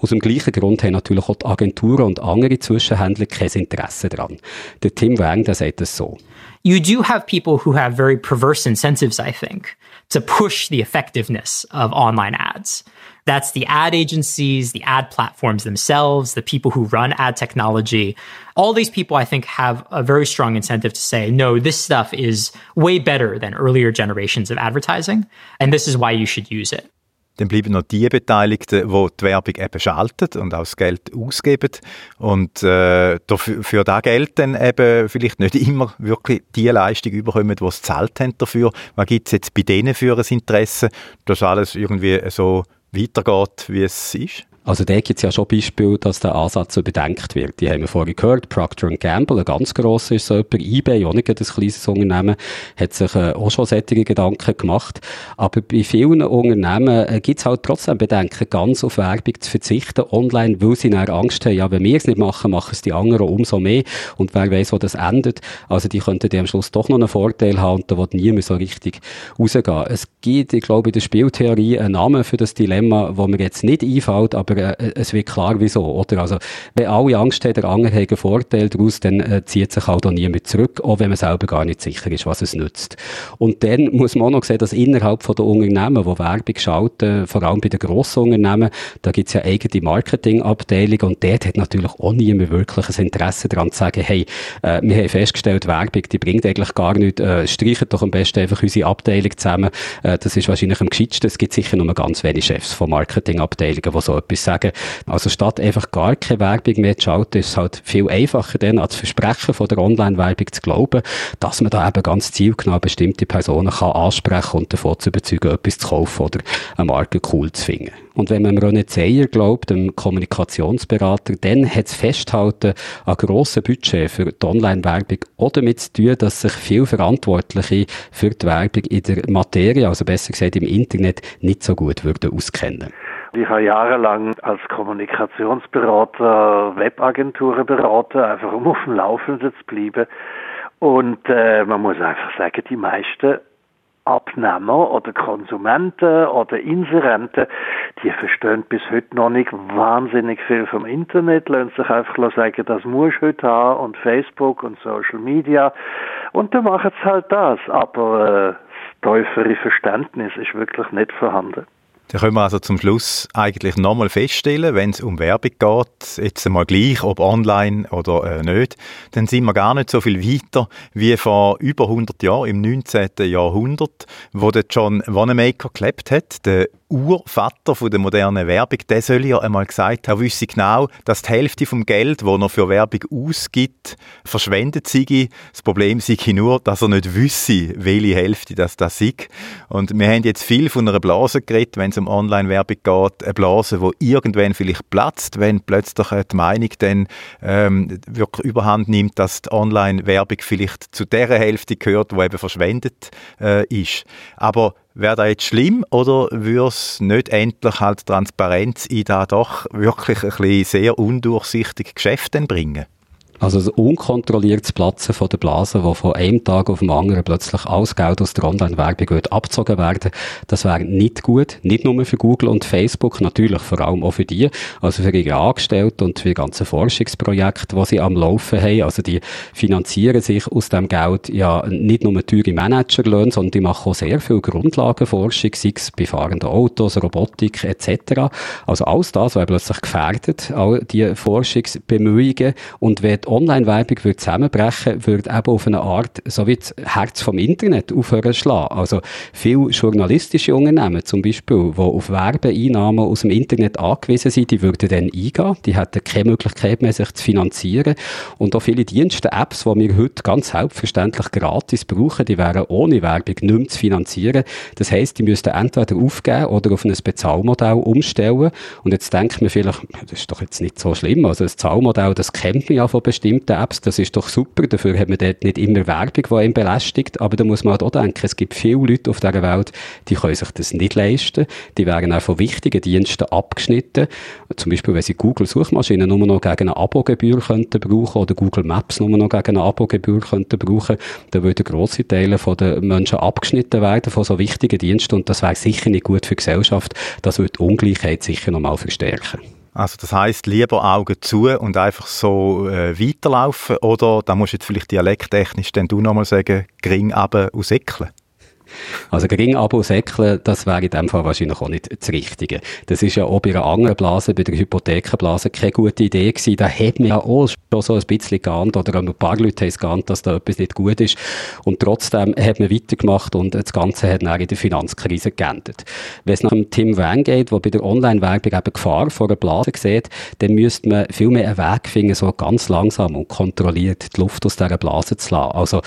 Aus dem gleichen Grund haben natürlich auch die Agenturen und andere Zwischenhändler kein Interesse daran. Der Tim Wang, der sagt es so. You do have people who have very perverse incentives, I think, to push the effectiveness of online ads. That's the ad agencies, the ad platforms themselves, the people who run ad technology. All these people, I think, have a very strong incentive to say, no, this stuff is way better than earlier generations of advertising, and this is why you should use it. Dann bleiben noch die Beteiligten, die die Werbung eben schalten und auch das Geld ausgeben. Und äh, dafür, für das Geld dann eben vielleicht nicht immer wirklich die Leistung überkommen, die sie zahlt haben dafür. Was gibt es jetzt bei denen für ein Interesse, dass alles irgendwie so weitergeht, wie es ist? Also da gibt es ja schon Beispiele, dass der Ansatz überdenkt wird. Die haben wir vorhin gehört. Procter Gamble, ein ganz grosser ist so jemand. eBay, auch nicht ein kleines Unternehmen, hat sich äh, auch schon solche Gedanken gemacht. Aber bei vielen Unternehmen äh, gibt es halt trotzdem Bedenken, ganz auf Werbung zu verzichten online, weil sie dann Angst haben, ja, wenn wir es nicht machen, machen es die anderen umso mehr. Und wer weiß, wo das endet. Also die könnten am Schluss doch noch einen Vorteil haben und da wird niemand so richtig rausgehen. Es gibt, ich glaube, in der Spieltheorie einen Namen für das Dilemma, wo mir jetzt nicht einfällt, aber äh, es wird klar, wieso, oder? Also, wenn alle Angst haben, der andere hat einen Vorteil daraus, dann äh, zieht sich halt auch niemand zurück, auch wenn man selber gar nicht sicher ist, was es nützt. Und dann muss man auch noch sehen, dass innerhalb von der Unternehmen, die Werbung schalten, vor allem bei den grossen Unternehmen, da gibt es ja eigene Marketingabteilungen und dort hat natürlich auch niemand wirklich ein Interesse daran zu sagen, hey, äh, wir haben festgestellt, Werbung, die bringt eigentlich gar nichts, äh, streichen doch am besten einfach unsere Abteilung zusammen, äh, das ist wahrscheinlich am gescheitsten. Es gibt sicher nur ganz wenige Chefs von Marketingabteilungen, die so etwas sagen. Also statt einfach gar keine Werbung mehr zu schalten, ist es halt viel einfacher dann als Versprechen von der Online-Werbung zu glauben, dass man da eben ganz zielgenau bestimmte Personen kann ansprechen und davon zu überzeugen, etwas zu kaufen oder eine Marke cool zu finden. Und wenn man René Zeyer glaubt, dem Kommunikationsberater, dann hat es Festhalten an grossen Budget für die Online-Werbung auch damit zu tun, dass sich viel Verantwortliche für die Werbung in der Materie, also besser gesagt im Internet, nicht so gut würden auskennen. Ich habe jahrelang als Kommunikationsberater Webagenturen beraten, einfach um auf dem Laufenden zu bleiben. Und äh, man muss einfach sagen, die meisten Abnehmer oder Konsumenten oder Inserenten, die verstehen bis heute noch nicht wahnsinnig viel vom Internet, lassen sich einfach sagen, das muss ich heute haben und Facebook und Social Media und dann machen sie halt das, aber äh, das tiefere Verständnis ist wirklich nicht vorhanden. Da können wir also zum Schluss eigentlich nochmal feststellen, wenn es um Werbung geht, jetzt einmal gleich, ob online oder äh, nicht, dann sind wir gar nicht so viel weiter wie vor über 100 Jahren, im 19. Jahrhundert, wo der John Wanamaker gelebt hat, der Urvater der modernen Werbung, der soll ja einmal gesagt haben, wisse genau, dass die Hälfte vom Geld, das er für Werbung ausgibt, verschwendet sei. Das Problem sei nur, dass er nicht wisse, welche Hälfte das da sei. Und wir haben jetzt viel von einer Blase geredet, wenn es um Online-Werbung geht. Eine Blase, die irgendwann vielleicht platzt, wenn plötzlich die Meinung dann ähm, wirklich überhand nimmt, dass die Online-Werbung vielleicht zu der Hälfte gehört, die eben verschwendet äh, ist. Aber Wäre das jetzt schlimm oder würde es nicht endlich halt Transparenz in da doch wirklich ein sehr undurchsichtige Geschäfte bringen? Also ein unkontrolliertes Platzen von der Blase, wo von einem Tag auf den anderen plötzlich alles Geld aus der Online-Werbung abgezogen werden, das wäre nicht gut. Nicht nur für Google und Facebook, natürlich vor allem auch für die, also für ihre Angestellten und für die ganzen Forschungsprojekte, die sie am Laufen haben. Also die finanzieren sich aus dem Geld ja nicht nur teure Managerlöhne, sondern die machen auch sehr viel Grundlagenforschung, sei es bei fahrenden Autos, Robotik etc. Also alles das wäre plötzlich gefährdet, all die Forschungsbemühungen und wenn Online-Werbung würde zusammenbrechen, würde eben auf eine Art, so wie das Herz vom Internet aufhören schlagen. Also viele journalistische Unternehmen zum Beispiel, die auf Werbeeinnahmen aus dem Internet angewiesen sind, die würden dann eingehen. Die hätten keine Möglichkeit mehr, sich zu finanzieren. Und auch viele Dienste, Apps, die wir heute ganz selbstverständlich gratis brauchen, die wären ohne Werbung nicht mehr zu finanzieren. Das heisst, die müssten entweder aufgeben oder auf ein Bezahlmodell umstellen. Und jetzt denkt man vielleicht, das ist doch jetzt nicht so schlimm. Also das Zahlmodell, das kennt man ja von bestimmten Apps, das ist doch super, dafür hat man dort nicht immer Werbung, die ihn belästigt, aber da muss man halt auch denken, es gibt viele Leute auf dieser Welt, die können sich das nicht leisten, die werden auch von wichtigen Diensten abgeschnitten, zum Beispiel, wenn sie Google-Suchmaschinen nur noch gegen eine Abogebühr könnten brauchen oder Google Maps nur noch gegen eine Abogebühr könnten brauchen, dann würden grosse Teile von den Menschen abgeschnitten werden von so wichtigen Diensten und das wäre sicher nicht gut für die Gesellschaft, das würde die Ungleichheit sicher noch mal verstärken. Also das heißt lieber Augen zu und einfach so äh, weiterlaufen oder, da musst du jetzt vielleicht dialekttechnisch dann du nochmal sagen, gering aber aus Ecklen. Also gering Abo säckeln, das wäre in dem Fall wahrscheinlich auch nicht das Richtige. Das ist ja auch bei einer anderen Blase, bei der Hypothekenblase, keine gute Idee gewesen. Da hat man ja auch schon so ein bisschen geahnt, oder ein paar Leute haben es geahnt, dass da etwas nicht gut ist. Und trotzdem hat man weitergemacht und das Ganze hat dann in der Finanzkrise geendet. Wenn es nach dem Tim Wang geht, der bei der Online-Werbung eben Gefahr vor einer Blase sieht, dann müsste man viel mehr einen Weg finden, so ganz langsam und kontrolliert die Luft aus dieser Blase zu lassen. Also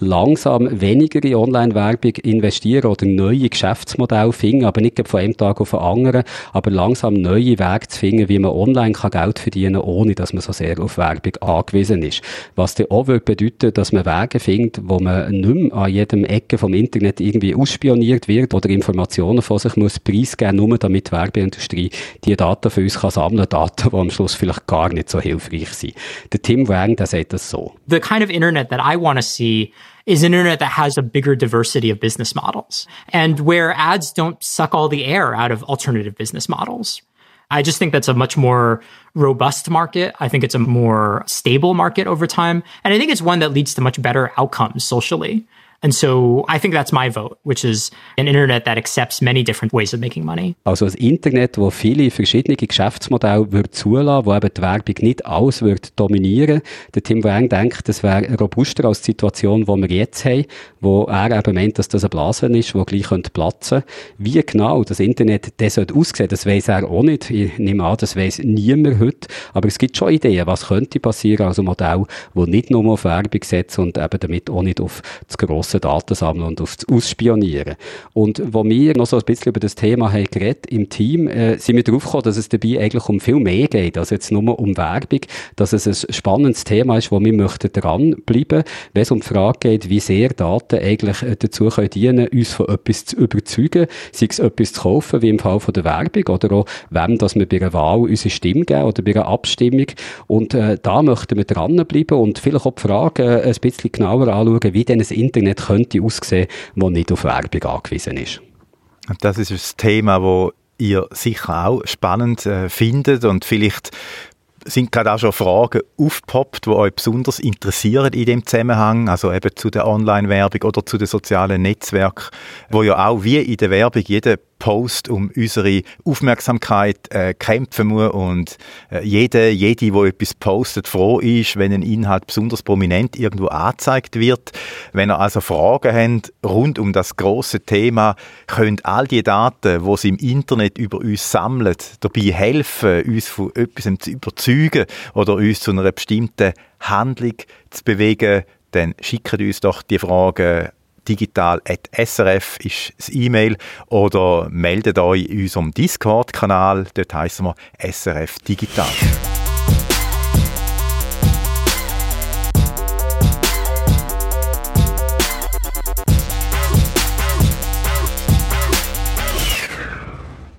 langsam weniger in Online-Werbung investieren oder neue Geschäftsmodelle finden, aber nicht von einem Tag auf den anderen, aber langsam neue Wege zu finden, wie man online kann Geld verdienen kann, ohne dass man so sehr auf Werbung angewiesen ist. Was dann auch bedeuten dass man Wege findet, wo man nicht mehr an jedem Ecke vom Internet irgendwie ausspioniert wird oder Informationen von sich muss preisgeben, nur damit die Werbeindustrie die Daten für uns kann sammeln, Daten, die am Schluss vielleicht gar nicht so hilfreich sind. Der Tim Wang, der sagt das so. The kind of internet that I want to see is an internet that has a bigger diversity of business models and where ads don't suck all the air out of alternative business models. I just think that's a much more robust market. I think it's a more stable market over time. And I think it's one that leads to much better outcomes socially. And so I think that's my vote, which is an Internet that accepts many different ways of making money. Also ein Internet, wo viele verschiedene Geschäftsmodelle würde zulassen, wo eben die Werbung nicht alles würde dominieren. Der Tim Wang denkt, das wäre robuster als die Situation, die wir jetzt haben, wo er eben meint, dass das ein Blasen ist, wo gleich könnte platzen. Wie genau das Internet das sollte aussehen, das weiß er auch nicht. Ich nehme an, das weiß niemand heute. Aber es gibt schon Ideen, was könnte passieren, also Modell, wo nicht nur auf Werbung setzt und eben damit auch nicht auf das grosse grossen Daten sammeln und aufs Ausspionieren. Und wo wir noch so ein bisschen über das Thema haben geredet im Team, äh, sind wir darauf gekommen, dass es dabei eigentlich um viel mehr geht, als jetzt nur um Werbung, dass es ein spannendes Thema ist, wo wir möchten dranbleiben, wenn es um die Frage geht, wie sehr Daten eigentlich äh, dazu können dienen, uns von etwas zu überzeugen, sei es etwas zu kaufen, wie im Fall von der Werbung, oder auch, wem, dass wir bei einer Wahl unsere Stimme geben oder bei einer Abstimmung. Und äh, da möchten wir dranbleiben und vielleicht auch die Frage äh, ein bisschen genauer anschauen, wie denn das Internet könnte aussehen, wo nicht auf Werbung angewiesen ist. Das ist ein Thema, das ihr sicher auch spannend äh, findet und vielleicht sind gerade auch schon Fragen aufgepoppt, die euch besonders interessieren in dem Zusammenhang, also eben zu der Online-Werbung oder zu den sozialen Netzwerken, wo ja auch wie in der Werbung jeder Post um unsere Aufmerksamkeit äh, kämpfen muss und äh, jede, jede, die etwas postet, froh ist, wenn ein Inhalt besonders prominent irgendwo angezeigt wird. Wenn ihr also Fragen habt rund um das große Thema, könnt all die Daten, die sie im Internet über uns sammeln, dabei helfen, uns von etwas zu überzeugen oder uns zu einer bestimmten Handlung zu bewegen, dann schickt uns doch die Fragen digital.srf ist das E-Mail oder meldet euch in unserem Discord-Kanal, dort heißen wir SRF Digital.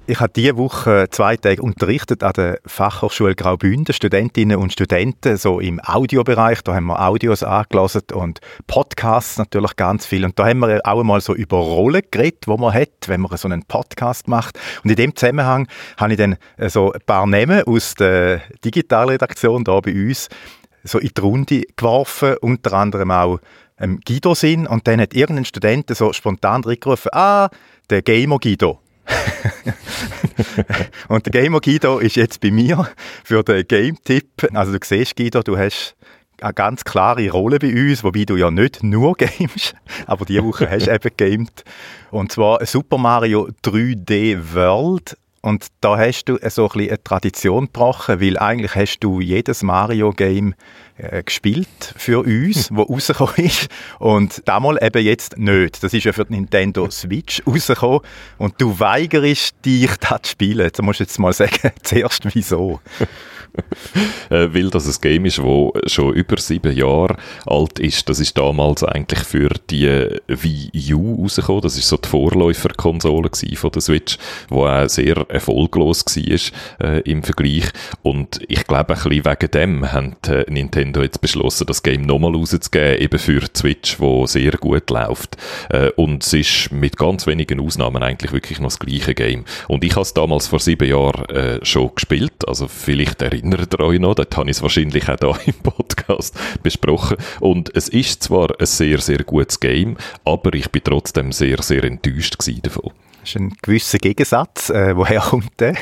Ich habe diese Woche zwei Tage unterrichtet an der Fachhochschule Graubünden, Studentinnen und Studenten, so im Audiobereich. Da haben wir Audios angelassen und Podcasts natürlich ganz viel. Und da haben wir auch einmal so über Rollen geredet, wo man hat, wenn man so einen Podcast macht. Und in dem Zusammenhang habe ich dann äh, so ein paar Namen aus der Digitalredaktion da bei uns so in die Runde geworfen, unter anderem auch ähm, Guido Sinn. Und dann hat irgendein Student so spontan reingerufen, ah, der Gamer Guido. und der Gamer Guido ist jetzt bei mir für den Game-Tipp. Also du siehst, Guido, du hast eine ganz klare Rolle bei uns, wobei du ja nicht nur gamest, aber diese Woche hast du eben gamed. Und zwar Super Mario 3D World. Und da hast du so ein eine Tradition gebrochen, weil eigentlich hast du jedes Mario-Game äh, gespielt für uns, wo rausgekommen ist. Und damals eben jetzt nicht. Das ist ja für die Nintendo Switch rausgekommen. Und du weigerst dich, das zu spielen. Da musst du jetzt mal sagen, zuerst wieso. Äh, weil das ein Game ist, das schon über sieben Jahre alt ist. Das ist damals eigentlich für die Wii U rausgekommen. Das ist so die Vorläuferkonsole von der Switch, die auch sehr erfolglos war äh, im Vergleich. Und ich glaube, ein bisschen wegen dem hat äh, Nintendo jetzt beschlossen, das Game nochmal rauszugeben, eben für Switch, wo sehr gut läuft. Äh, und es ist mit ganz wenigen Ausnahmen eigentlich wirklich noch das gleiche Game. Und ich habe es damals vor sieben Jahren äh, schon gespielt. Also vielleicht erinnert erinnert ihr euch noch, dort habe ich es wahrscheinlich auch hier im Podcast besprochen. Und es ist zwar ein sehr, sehr gutes Game, aber ich bin trotzdem sehr, sehr enttäuscht davon. Das ist ein gewisser Gegensatz. Äh, woher kommt der?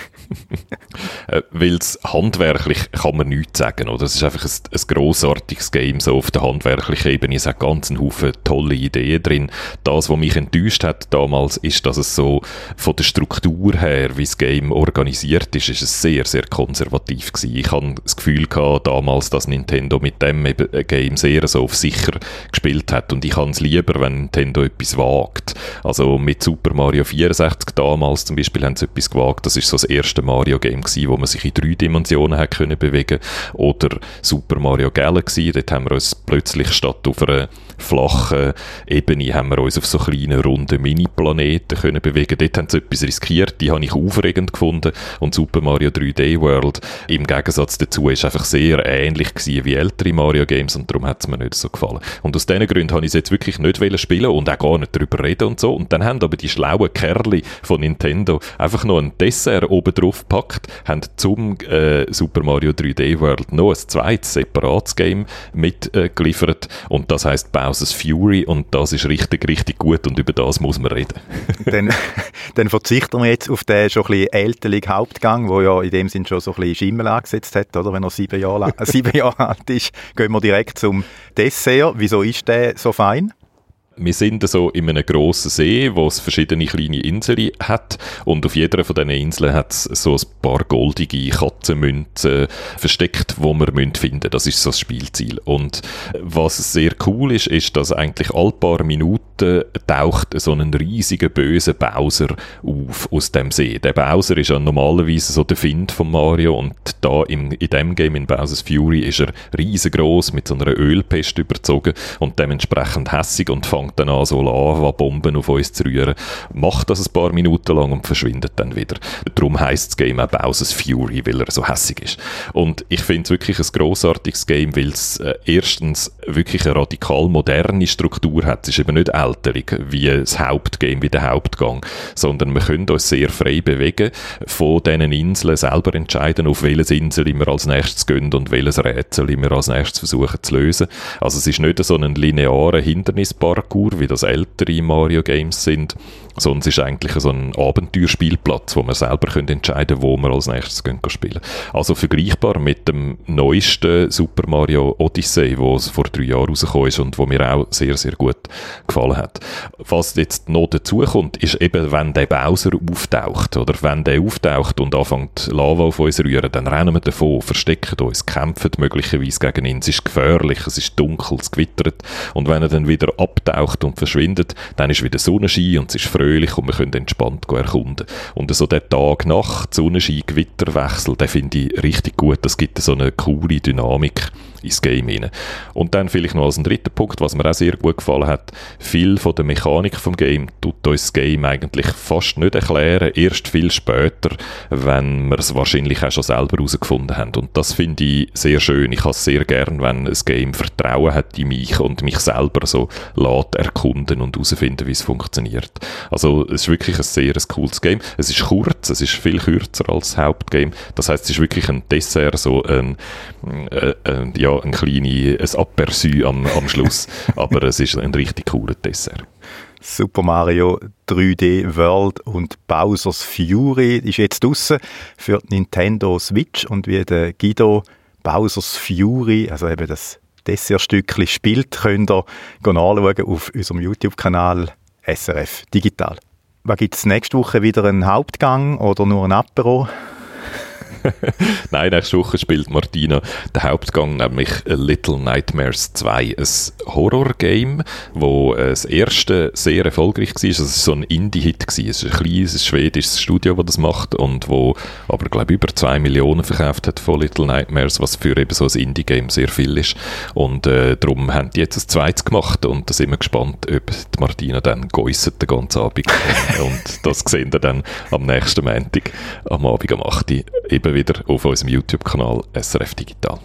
äh, Weil handwerklich kann man nichts sagen. Oder? Es ist einfach ein, ein grossartiges Game so auf der handwerklichen Ebene. Es hat ganz einen Haufen tolle Ideen drin. Das, was mich enttäuscht hat damals, ist, dass es so von der Struktur her, wie das Game organisiert ist, ist es sehr, sehr konservativ gewesen. Ich habe das Gefühl gehabt, damals, dass Nintendo mit dem Game sehr so auf sicher gespielt hat. Und ich habe es lieber, wenn Nintendo etwas wagt. Also mit Super Mario 4 64 damals zum Beispiel haben sie etwas gewagt. Das ist so das erste Mario-Game gewesen, wo man sich in drei Dimensionen hat können bewegen. Oder Super Mario Galaxy. Dort haben wir uns plötzlich statt auf einer flachen Ebene haben wir uns auf so kleinen, runden Mini-Planeten können bewegen. Dort haben sie etwas riskiert. Die habe ich aufregend gefunden. Und Super Mario 3D World im Gegensatz dazu ist einfach sehr ähnlich gewesen wie ältere Mario-Games und darum hat es mir nicht so gefallen. Und aus diesen Gründen habe ich es jetzt wirklich nicht spielen und auch gar nicht darüber reden und so. Und dann haben aber die schlauen Kerle von Nintendo einfach noch ein Dessert oben drauf gepackt, haben zum äh, Super Mario 3D World noch ein zweites separates Game mitgeliefert äh, und das heißt Bowser's Fury und das ist richtig, richtig gut und über das muss man reden. dann, dann verzichten wir jetzt auf den schon ein älteren Hauptgang, wo ja in dem Sinn schon so ein bisschen Schimmel angesetzt hat, oder? Wenn er sieben Jahre, sieben Jahre alt ist, gehen wir direkt zum Dessert. Wieso ist der so fein? Wir sind so in einem grossen See, wo es verschiedene kleine Inseln hat und auf jeder von diesen Inseln hat es so ein paar goldige Katzenmünzen versteckt, wo wir finden müssen. Das ist so das Spielziel. Und was sehr cool ist, ist, dass eigentlich alle paar Minuten taucht so ein riesiger böser Bowser auf aus dem See. Der Bowser ist ja normalerweise so der Find von Mario und da im, in dem Game in Bowser's Fury ist er riesengroß mit so einer Ölpest überzogen und dementsprechend hässig und dann an, so Lava-Bomben auf uns zu rühren, macht das ein paar Minuten lang und verschwindet dann wieder. Darum heisst das Game auch Bowser's Fury, weil er so hässig ist. Und ich finde es wirklich ein grossartiges Game, weil es äh, erstens wirklich eine radikal moderne Struktur hat. Es ist eben nicht älterig wie das Hauptgame, wie der Hauptgang, sondern wir können uns sehr frei bewegen, von diesen Inseln selber entscheiden, auf welche Insel wir als nächstes gehen und welches Rätsel wir als nächstes versuchen zu lösen. Also es ist nicht so ein linearer Hindernispark, Parcours, wie das ältere Mario Games sind, es ist eigentlich so ein Abenteuerspielplatz, wo man selber können entscheiden wo man als nächstes gehen spielen Also vergleichbar mit dem neuesten Super Mario Odyssey, wo es vor drei Jahren rausgekommen ist und wo mir auch sehr, sehr gut gefallen hat. Was jetzt noch dazu kommt, ist eben, wenn der Bowser auftaucht, oder wenn der auftaucht und anfängt Lava auf uns rühren, dann rennen wir davon, verstecken uns, kämpfen möglicherweise gegen ihn. Es ist gefährlich, es ist dunkel, es gewittert und wenn er dann wieder abtaucht und verschwindet, dann ist wieder Sonnenschein und es ist fröhlich und wir können entspannt erkunden. Und so der Tag nach Sonnenschein, Gewitterwechsel, den finde ich richtig gut. Das gibt so eine coole Dynamik ins Game hinein. Und dann vielleicht noch als ein dritter Punkt, was mir auch sehr gut gefallen hat, viel von der Mechanik vom Game tut uns das Game eigentlich fast nicht erklären, erst viel später, wenn wir es wahrscheinlich auch schon selber herausgefunden haben. Und das finde ich sehr schön. Ich habe es sehr gern, wenn ein Game Vertrauen hat in mich und mich selber so lässt erkunden und herausfinden, wie es funktioniert. Also es ist wirklich ein sehr ein cooles Game. Es ist kurz, es ist viel kürzer als das Hauptgame. Das heißt, es ist wirklich ein Dessert, so ein, äh, äh, ja, ein kleines Aperçu am, am Schluss. Aber es ist ein richtig cooler Dessert. Super Mario 3D World und Bowser's Fury ist jetzt draussen für Nintendo Switch und wie der Guido Bowser's Fury, also eben das Dessertstückchen spielt, könnt ihr anschauen auf unserem YouTube-Kanal SRF Digital. Was gibt es nächste Woche wieder einen Hauptgang oder nur ein Apero? Nein, nächste Woche spielt Martina den Hauptgang, nämlich Little Nightmares 2, ein Horror-Game, wo äh, das erste sehr erfolgreich war. Also es war so ein Indie-Hit. Es ist ein kleines schwedisches Studio, das das macht und wo aber, glaube über 2 Millionen verkauft hat von Little Nightmares, was für eben so ein Indie-Game sehr viel ist. Und äh, darum haben die jetzt ein zweites gemacht und da sind wir gespannt, ob die Martina dann geäussert den ganzen Abend. und das sehen wir dann am nächsten Montag, am Abend um 8 Uhr, eben eben wieder auf unserem YouTube-Kanal SRF Digital.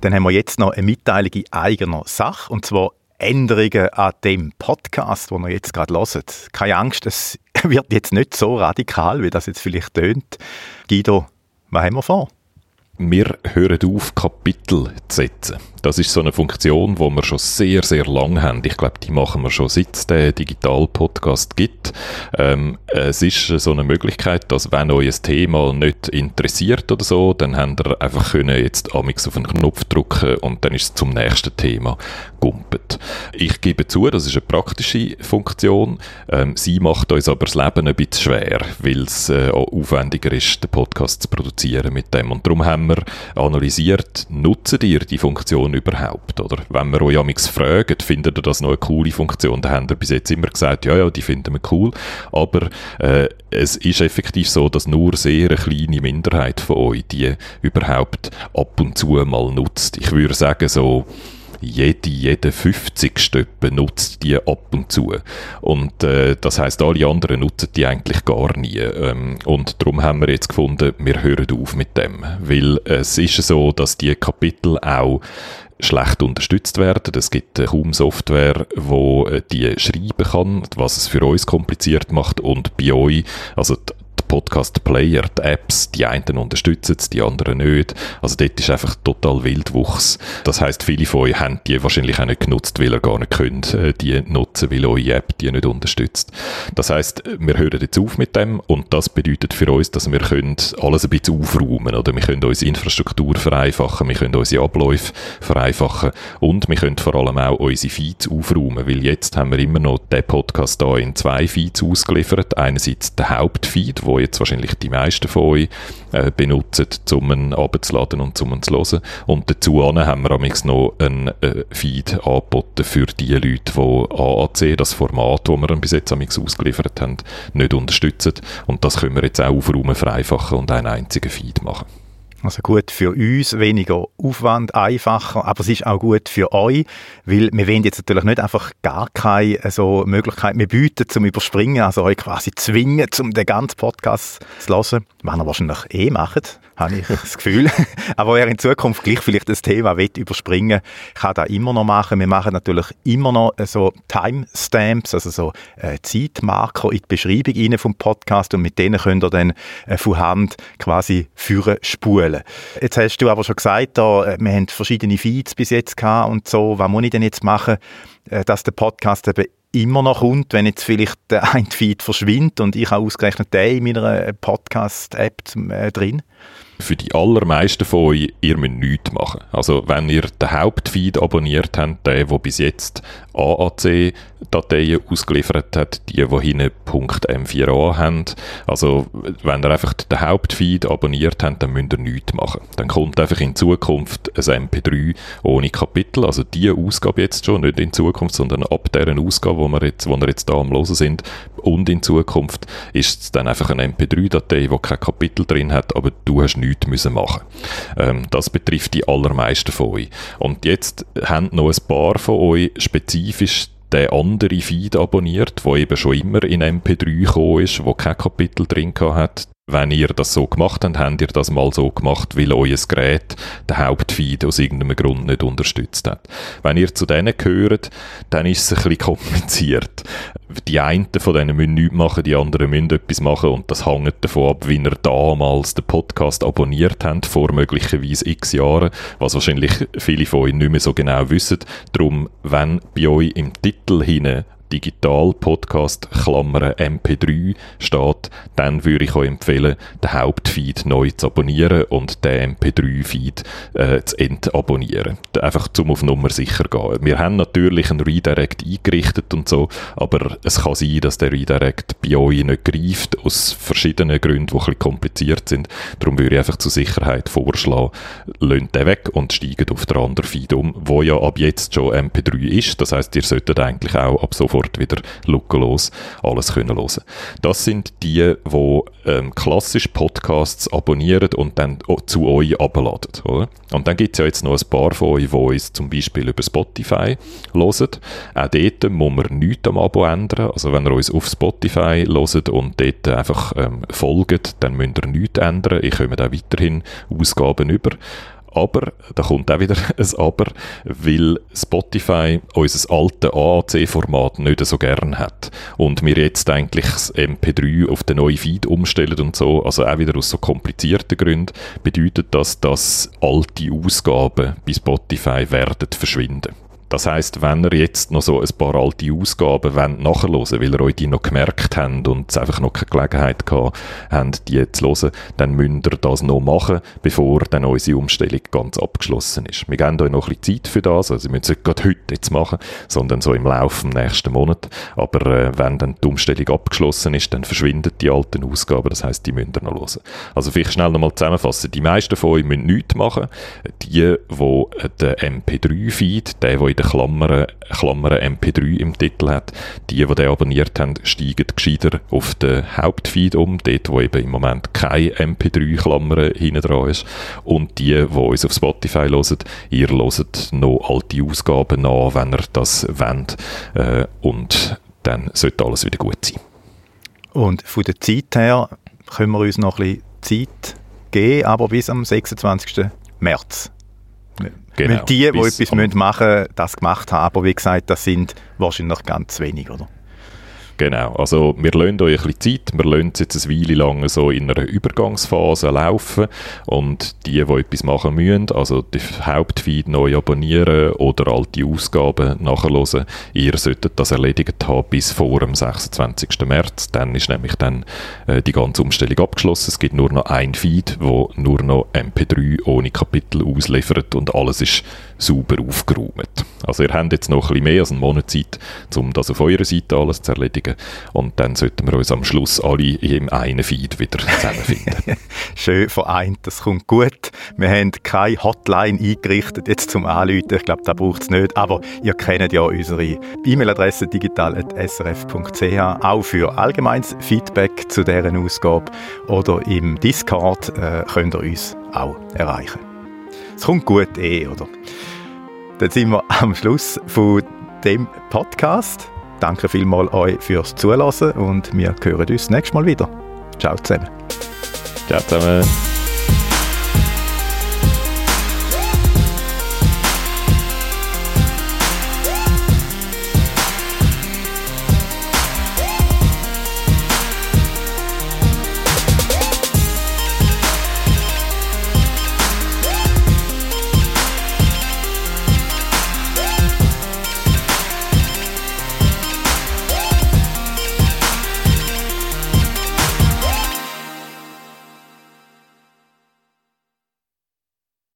Dann haben wir jetzt noch eine Mitteilung in eigener Sache, und zwar Änderungen an dem Podcast, den ihr jetzt gerade hört. Keine Angst, es wird jetzt nicht so radikal, wie das jetzt vielleicht tönt. Guido, was haben wir vor? Wir hören auf, Kapitel zu setzen. Das ist so eine Funktion, die wir schon sehr, sehr lange haben. Ich glaube, die machen wir schon seit es den Digital-Podcast gibt. Ähm, es ist so eine Möglichkeit, dass wenn euch ein Thema nicht interessiert oder so, dann habt ihr einfach können jetzt amix auf einen Knopf drücken und dann ist es zum nächsten Thema gumpet. Ich gebe zu, das ist eine praktische Funktion. Ähm, sie macht uns aber das Leben ein bisschen schwer, weil es äh, aufwendiger ist, den Podcast zu produzieren mit dem. Und darum haben wir analysiert, nutzen ihr die Funktion überhaupt? Oder wenn wir euch amigs fragen, findet ihr das noch eine coole Funktion? Da haben wir bis jetzt immer gesagt, ja, ja, die finden wir cool. Aber äh, es ist effektiv so, dass nur sehr eine kleine Minderheit von euch die überhaupt ab und zu mal nutzt. Ich würde sagen, so jede, jede 50. benutzt die ab und zu. Und äh, das heißt, alle anderen nutzen die eigentlich gar nie. Ähm, und darum haben wir jetzt gefunden, wir hören auf mit dem. Weil es ist so, dass die Kapitel auch schlecht unterstützt werden. Es gibt äh, kaum Software, wo äh, die schreiben kann, was es für uns kompliziert macht und bei euch, also Podcast-Player, die Apps, die einen unterstützen es, die anderen nicht. Also dort ist einfach total Wildwuchs. Das heißt, viele von euch haben die wahrscheinlich auch nicht genutzt, weil ihr gar nicht könnt, äh, die nutzen, weil eure App die nicht unterstützt. Das heißt, wir hören jetzt auf mit dem und das bedeutet für uns, dass wir können alles ein bisschen aufräumen oder wir können unsere Infrastruktur vereinfachen, wir können unsere Abläufe vereinfachen und wir können vor allem auch unsere Feeds aufräumen, weil jetzt haben wir immer noch den Podcast da in zwei Feeds ausgeliefert. Einerseits der Hauptfeed, wo jetzt wahrscheinlich die meisten von euch äh, benutzen, um ihn abzuladen und um ihn zu hören. Und dazu haben wir noch einen äh, Feed angeboten für die Leute, die AAC, das Format, das wir bis jetzt ausgeliefert haben, nicht unterstützen. Und das können wir jetzt auch aufräumen, vereinfachen und einen einzigen Feed machen. Also gut für uns, weniger Aufwand, einfacher, aber es ist auch gut für euch, weil wir wollen jetzt natürlich nicht einfach gar keine so Möglichkeit mehr bieten zum Überspringen, also euch quasi zwingen, um den ganzen Podcast zu hören, was ihr wahrscheinlich eh macht, habe ich das Gefühl. aber wer in Zukunft gleich vielleicht das Thema will überspringen, kann das immer noch machen. Wir machen natürlich immer noch so Timestamps, also so äh, Zeitmarker in die Beschreibung vom Podcast und mit denen könnt ihr dann äh, von Hand quasi führen, spulen Schulen. Jetzt hast du aber schon gesagt, da, äh, wir haben verschiedene Feeds bis jetzt gehabt und so. Was muss ich denn jetzt machen, äh, dass der Podcast eben immer noch kommt, wenn jetzt vielleicht der ein Feed verschwindet und ich habe ausgerechnet den in meiner Podcast-App äh, drin? Für die allermeisten von euch, ihr müsst nichts machen. Also wenn ihr den Hauptfeed abonniert habt, der, der bis jetzt AAC-Dateien ausgeliefert hat, die, die hinten .m4a haben, also wenn ihr einfach den Hauptfeed abonniert habt, dann müsst ihr nichts machen. Dann kommt einfach in Zukunft ein MP3 ohne Kapitel, also die Ausgabe jetzt schon, nicht in Zukunft, sondern ab deren Ausgabe, wo wir jetzt, wo wir jetzt da am Hören sind, und in Zukunft ist es dann einfach eine MP3-Datei, die kein Kapitel drin hat, aber du hast nichts müssen machen. Ähm, das betrifft die allermeisten von euch. Und jetzt haben noch ein paar von euch spezifisch den anderen Feed abonniert, wo eben schon immer in MP3 gekommen ist, wo kein Kapitel drin hat. Wenn ihr das so gemacht habt, habt ihr das mal so gemacht, weil euer Gerät den Hauptfeed aus irgendeinem Grund nicht unterstützt hat. Wenn ihr zu denen gehört, dann ist es ein bisschen kompliziert. Die einen von denen müssen nichts machen, die anderen müssen etwas machen und das hängt davon ab, wie ihr damals den Podcast abonniert habt, vor möglicherweise x Jahren, was wahrscheinlich viele von euch nicht mehr so genau wissen. Darum, wenn bei euch im Titel hinein Digital-Podcast, Klammern MP3 steht, dann würde ich euch empfehlen, den Hauptfeed neu zu abonnieren und den MP3-Feed äh, zu entabonnieren. Einfach zum auf Nummer sicher gehen. Wir haben natürlich einen Redirect eingerichtet und so, aber es kann sein, dass der Redirect bei euch nicht greift, aus verschiedenen Gründen, die ein bisschen kompliziert sind. Darum würde ich einfach zur Sicherheit vorschlagen, lönt den weg und steigt auf den anderen Feed um, wo ja ab jetzt schon MP3 ist. Das heißt, ihr solltet eigentlich auch ab sofort sofort wieder lückenlos alles können hören. Das sind die, die ähm, klassisch Podcasts abonnieren und dann zu euch abladen. Und dann gibt es ja jetzt noch ein paar von euch, die uns zum Beispiel über Spotify hören. Auch dort muss man nichts am Abo ändern. Also wenn ihr uns auf Spotify hört und dort einfach ähm, folgt, dann müsst ihr nichts ändern. Ich komme auch weiterhin Ausgaben über. Aber, da kommt auch wieder ein Aber, weil Spotify unser altes AAC-Format nicht so gern hat. Und wir jetzt eigentlich das MP3 auf den neuen Feed umstellen und so, also auch wieder aus so komplizierten Gründen, bedeutet das, dass alte Ausgaben bei Spotify werden verschwinden. Das heißt, wenn ihr jetzt noch so ein paar alte Ausgaben wollt nachhören weil ihr euch die noch gemerkt habt und es einfach noch keine Gelegenheit gehabt habt, die zu hören, dann müsst ihr das noch machen, bevor dann unsere Umstellung ganz abgeschlossen ist. Wir geben euch noch ein bisschen Zeit für das, also ihr müsst es nicht gerade heute jetzt machen, sondern so im Laufe des nächsten Monat. Aber äh, wenn dann die Umstellung abgeschlossen ist, dann verschwinden die alten Ausgaben, das heißt, die müsst ihr noch hören. Also vielleicht schnell nochmal zusammenfassen. Die meisten von euch müssen nichts machen. Die, die den MP3-Feed, der, der in der Klammern MP3 im Titel hat. Die, die den abonniert haben, steigen gescheiter auf den Hauptfeed um, dort, wo eben im Moment keine MP3-Klammer hinten dran ist. Und die, die uns auf Spotify hören, ihr hört noch alte Ausgaben nach, wenn ihr das wollt. Äh, und dann sollte alles wieder gut sein. Und von der Zeit her können wir uns noch ein bisschen Zeit geben, aber bis am 26. März. Genau, Weil die, die etwas machen müssen, das gemacht haben. Aber wie gesagt, das sind wahrscheinlich ganz wenig, oder? Genau, also wir lassen euch ein bisschen Zeit, wir lassen es jetzt eine Weile lang so in einer Übergangsphase laufen. Und die, die etwas machen müssen, also den Hauptfeed neu abonnieren oder alte Ausgaben nachhören, ihr solltet das erledigt haben bis vor dem 26. März, dann ist nämlich dann äh, die ganze Umstellung abgeschlossen, es gibt nur noch ein Feed, wo nur noch MP3 ohne Kapitel ausliefert und alles ist sauber aufgeräumt. Also ihr habt jetzt noch ein bisschen mehr als einen Monat Zeit, um das auf eurer Seite alles zu erledigen und dann sollten wir uns am Schluss alle im einen Feed wieder zusammenfinden. Schön vereint, das kommt gut. Wir haben keine Hotline eingerichtet jetzt zum Anrufen, ich glaube, da braucht es nicht, aber ihr kennt ja unsere E-Mail-Adresse digital.srf.ch, auch für allgemeines Feedback zu deren Ausgabe oder im Discord äh, könnt ihr uns auch erreichen. Es kommt gut eh, oder? Dann sind wir am Schluss von dem Podcast. Danke vielmals euch fürs Zuhören und wir hören uns nächstes Mal wieder. Ciao zusammen. Ciao zusammen.